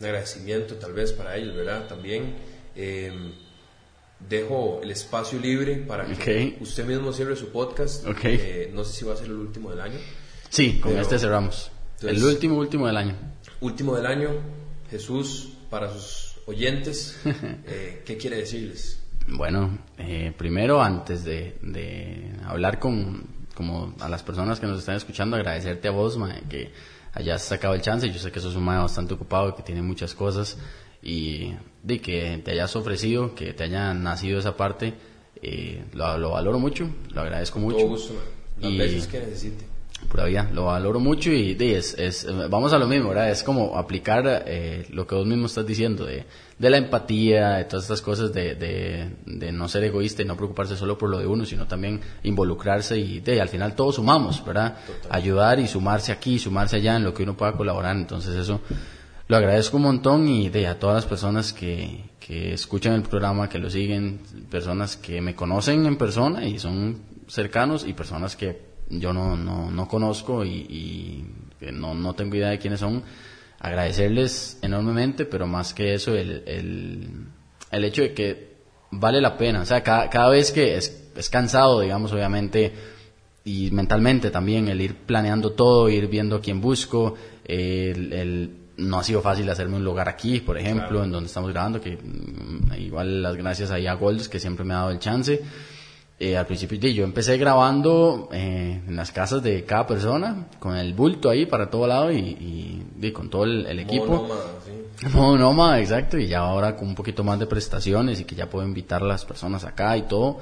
un agradecimiento tal vez para ellos, ¿verdad? También. Eh, dejo el espacio libre para que usted mismo cierre su podcast. Eh, no sé si va a ser el último del año. Sí, con este cerramos. El último, último del año. Último del año. Jesús, para sus oyentes, eh, ¿qué quiere decirles? Bueno, eh, primero, antes de, hablar con como a las personas que nos están escuchando, agradecerte a vos, que hayas sacado el chance. Yo sé que sos un mae bastante ocupado, que tiene muchas cosas y de que te hayas ofrecido, que te haya nacido esa parte, eh, lo, valoro mucho, lo agradezco mucho. Todo gusto, las veces que necesite. Todavía lo valoro mucho y de, es, es, vamos a lo mismo, ¿verdad? Es como aplicar eh, lo que vos mismo estás diciendo de, de la empatía, de todas estas cosas, de, de, de, no ser egoísta y no preocuparse solo por lo de uno, sino también involucrarse y de, al final todos sumamos, ¿verdad? Ayudar y sumarse aquí, sumarse allá en lo que uno pueda colaborar. Entonces eso lo agradezco un montón y de a todas las personas que, que escuchan el programa, que lo siguen, personas que me conocen en persona y son cercanos y personas que yo no, no, no conozco y, no, no tengo idea de quiénes son. Agradecerles enormemente, pero más que eso, el, el, el hecho de que vale la pena. O sea, cada, cada vez que es, es cansado, digamos, obviamente, y mentalmente también, el ir planeando todo, ir viendo quién busco, el, el no ha sido fácil hacerme un lugar aquí, por ejemplo, en donde estamos grabando, que mm, igual las gracias ahí a Golds, que siempre me ha dado el chance. Eh, al principio yo empecé grabando eh, en las casas de cada persona, con el bulto ahí para todo lado y, y, con todo el, equipo. no sí. exacto, y ya ahora con un poquito más de prestaciones y que ya puedo invitar a las personas acá y todo.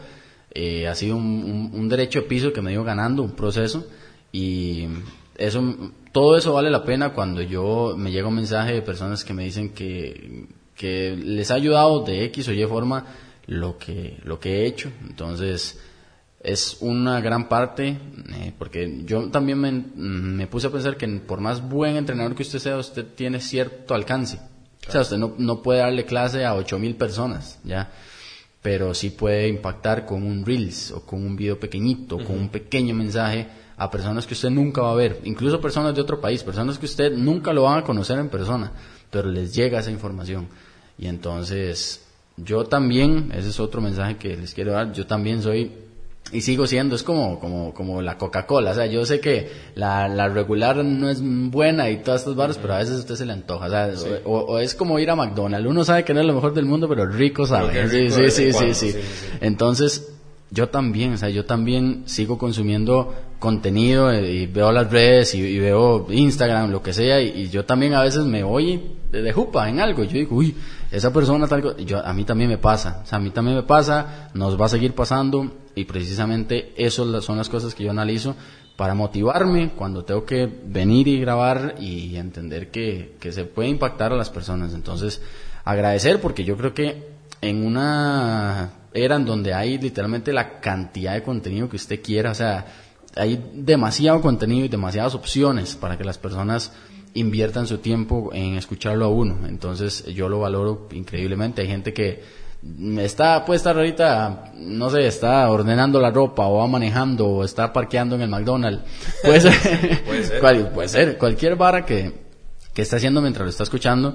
Eh, ha sido un, un, derecho de piso que me dio ganando, un proceso, y eso todo eso vale la pena cuando yo me llega un mensaje de personas que me dicen que, que les ha ayudado de X o Y forma lo que, lo que he hecho. Entonces, es una gran parte, eh, porque yo también me, puse a pensar que por más buen entrenador que usted sea, usted tiene cierto alcance. O sea, usted no, no puede darle clase a ocho mil personas, ¿ya? Pero sí puede impactar con un Reels o con un video pequeñito, con un pequeño mensaje a personas que usted nunca va a ver, incluso personas de otro país, personas que usted nunca lo van a conocer en persona, pero les llega esa información. Y entonces, yo también, ese es otro mensaje que les quiero dar, yo también soy y sigo siendo, es como, como, como la Coca-Cola, o sea, yo sé que la, la regular no es buena y todas estas barras, pero a veces a usted se le antoja, o, sea, o, es como ir a McDonald's, uno sabe que no es lo mejor del mundo, pero rico sabe, sí, sí, sí, sí, Entonces, yo también, o sea, yo también sigo consumiendo contenido eh, y veo las redes y, veo Instagram, lo que sea, y, yo también a veces me voy de, jupa en algo. Yo digo, uy, esa persona tal yo A mí también me pasa, o sea, a mí también me pasa, nos va a seguir pasando, y precisamente eso son las cosas que yo analizo para motivarme cuando tengo que venir y grabar y entender que, que se puede impactar a las personas. Entonces, agradecer porque yo creo que en una era en donde hay literalmente la cantidad de contenido que usted quiera, o sea, hay demasiado contenido y demasiadas opciones para que las personas inviertan su tiempo en escucharlo a uno. Entonces yo lo valoro increíblemente. Hay gente que está, puede estar ahorita, no sé, está ordenando la ropa o va manejando o está parqueando en el McDonald's. Puede ser, puede ser. cualquier vara que, que está haciendo mientras lo está escuchando.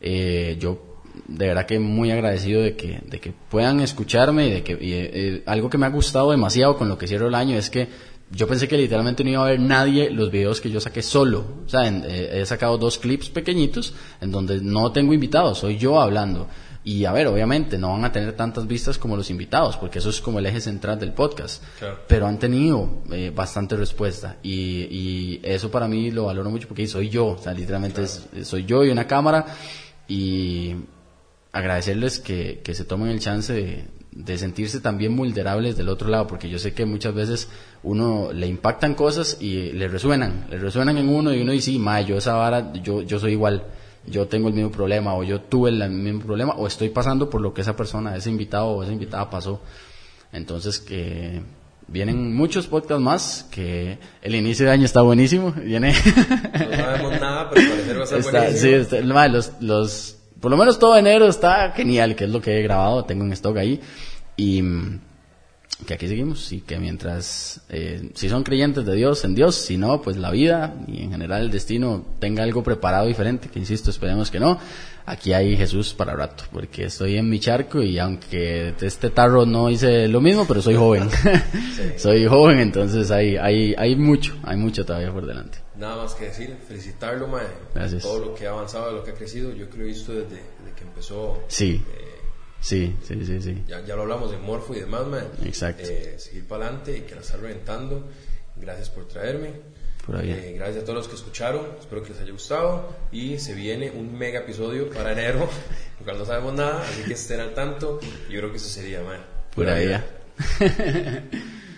Eh, yo de verdad que muy agradecido de que, de que puedan escucharme y de que eh, algo que me ha gustado demasiado con lo que cierro el año es que yo pensé que literalmente no iba a ver nadie los videos que yo saqué solo. O sea, eh, he sacado dos clips pequeñitos en donde no tengo invitados, soy yo hablando. Y a ver, obviamente no van a tener tantas vistas como los invitados, porque eso es como el eje central del podcast. Pero han tenido eh, bastante respuesta. Y, y, eso para mí lo valoro mucho porque soy yo, o sea, literalmente soy yo y una cámara. Y agradecerles que, que se tomen el chance de, de sentirse también vulnerables del otro lado, porque yo sé que muchas veces uno le impactan cosas y le resuenan, le resuenan en uno y uno dice, sí, ma, yo esa vara, yo, yo soy igual, yo tengo el mismo problema, o yo tuve el mismo problema, o estoy pasando por lo que esa persona, ese invitado o esa invitada pasó. Entonces, que vienen muchos podcasts más, que el inicio de año está buenísimo, viene... no sabemos nada, pero parecer va a ser buenísimo. Sí, los, los por lo menos todo enero está genial, que es lo que he grabado, tengo en stock ahí. Y mm, que aquí seguimos y que mientras, eh, si son creyentes de Dios, en Dios, si no, pues la vida y en general el destino tenga algo preparado diferente, que insisto, esperemos que no. Aquí hay Jesús para rato, porque estoy en mi charco y aunque este tarro no hice lo mismo, pero soy joven. soy joven, entonces hay, hay, hay mucho, hay mucho todavía por delante. Nada más que decir, felicitarlo, Mae. Gracias. Todo lo que ha avanzado, lo que ha crecido, yo creo que he visto desde, que empezó. Sí. Eh, sí, sí, sí, sí. Ya, ya, lo hablamos de Morfo y demás, Mae. Exacto. Eh, seguir para adelante y que la está reventando. Gracias por traerme. Por eh, gracias a todos los que escucharon. Espero que les haya gustado. Y se viene un mega episodio para enero, cual no sabemos nada, así que estén al tanto. Yo creo que eso sería, Mae. Pura, vida.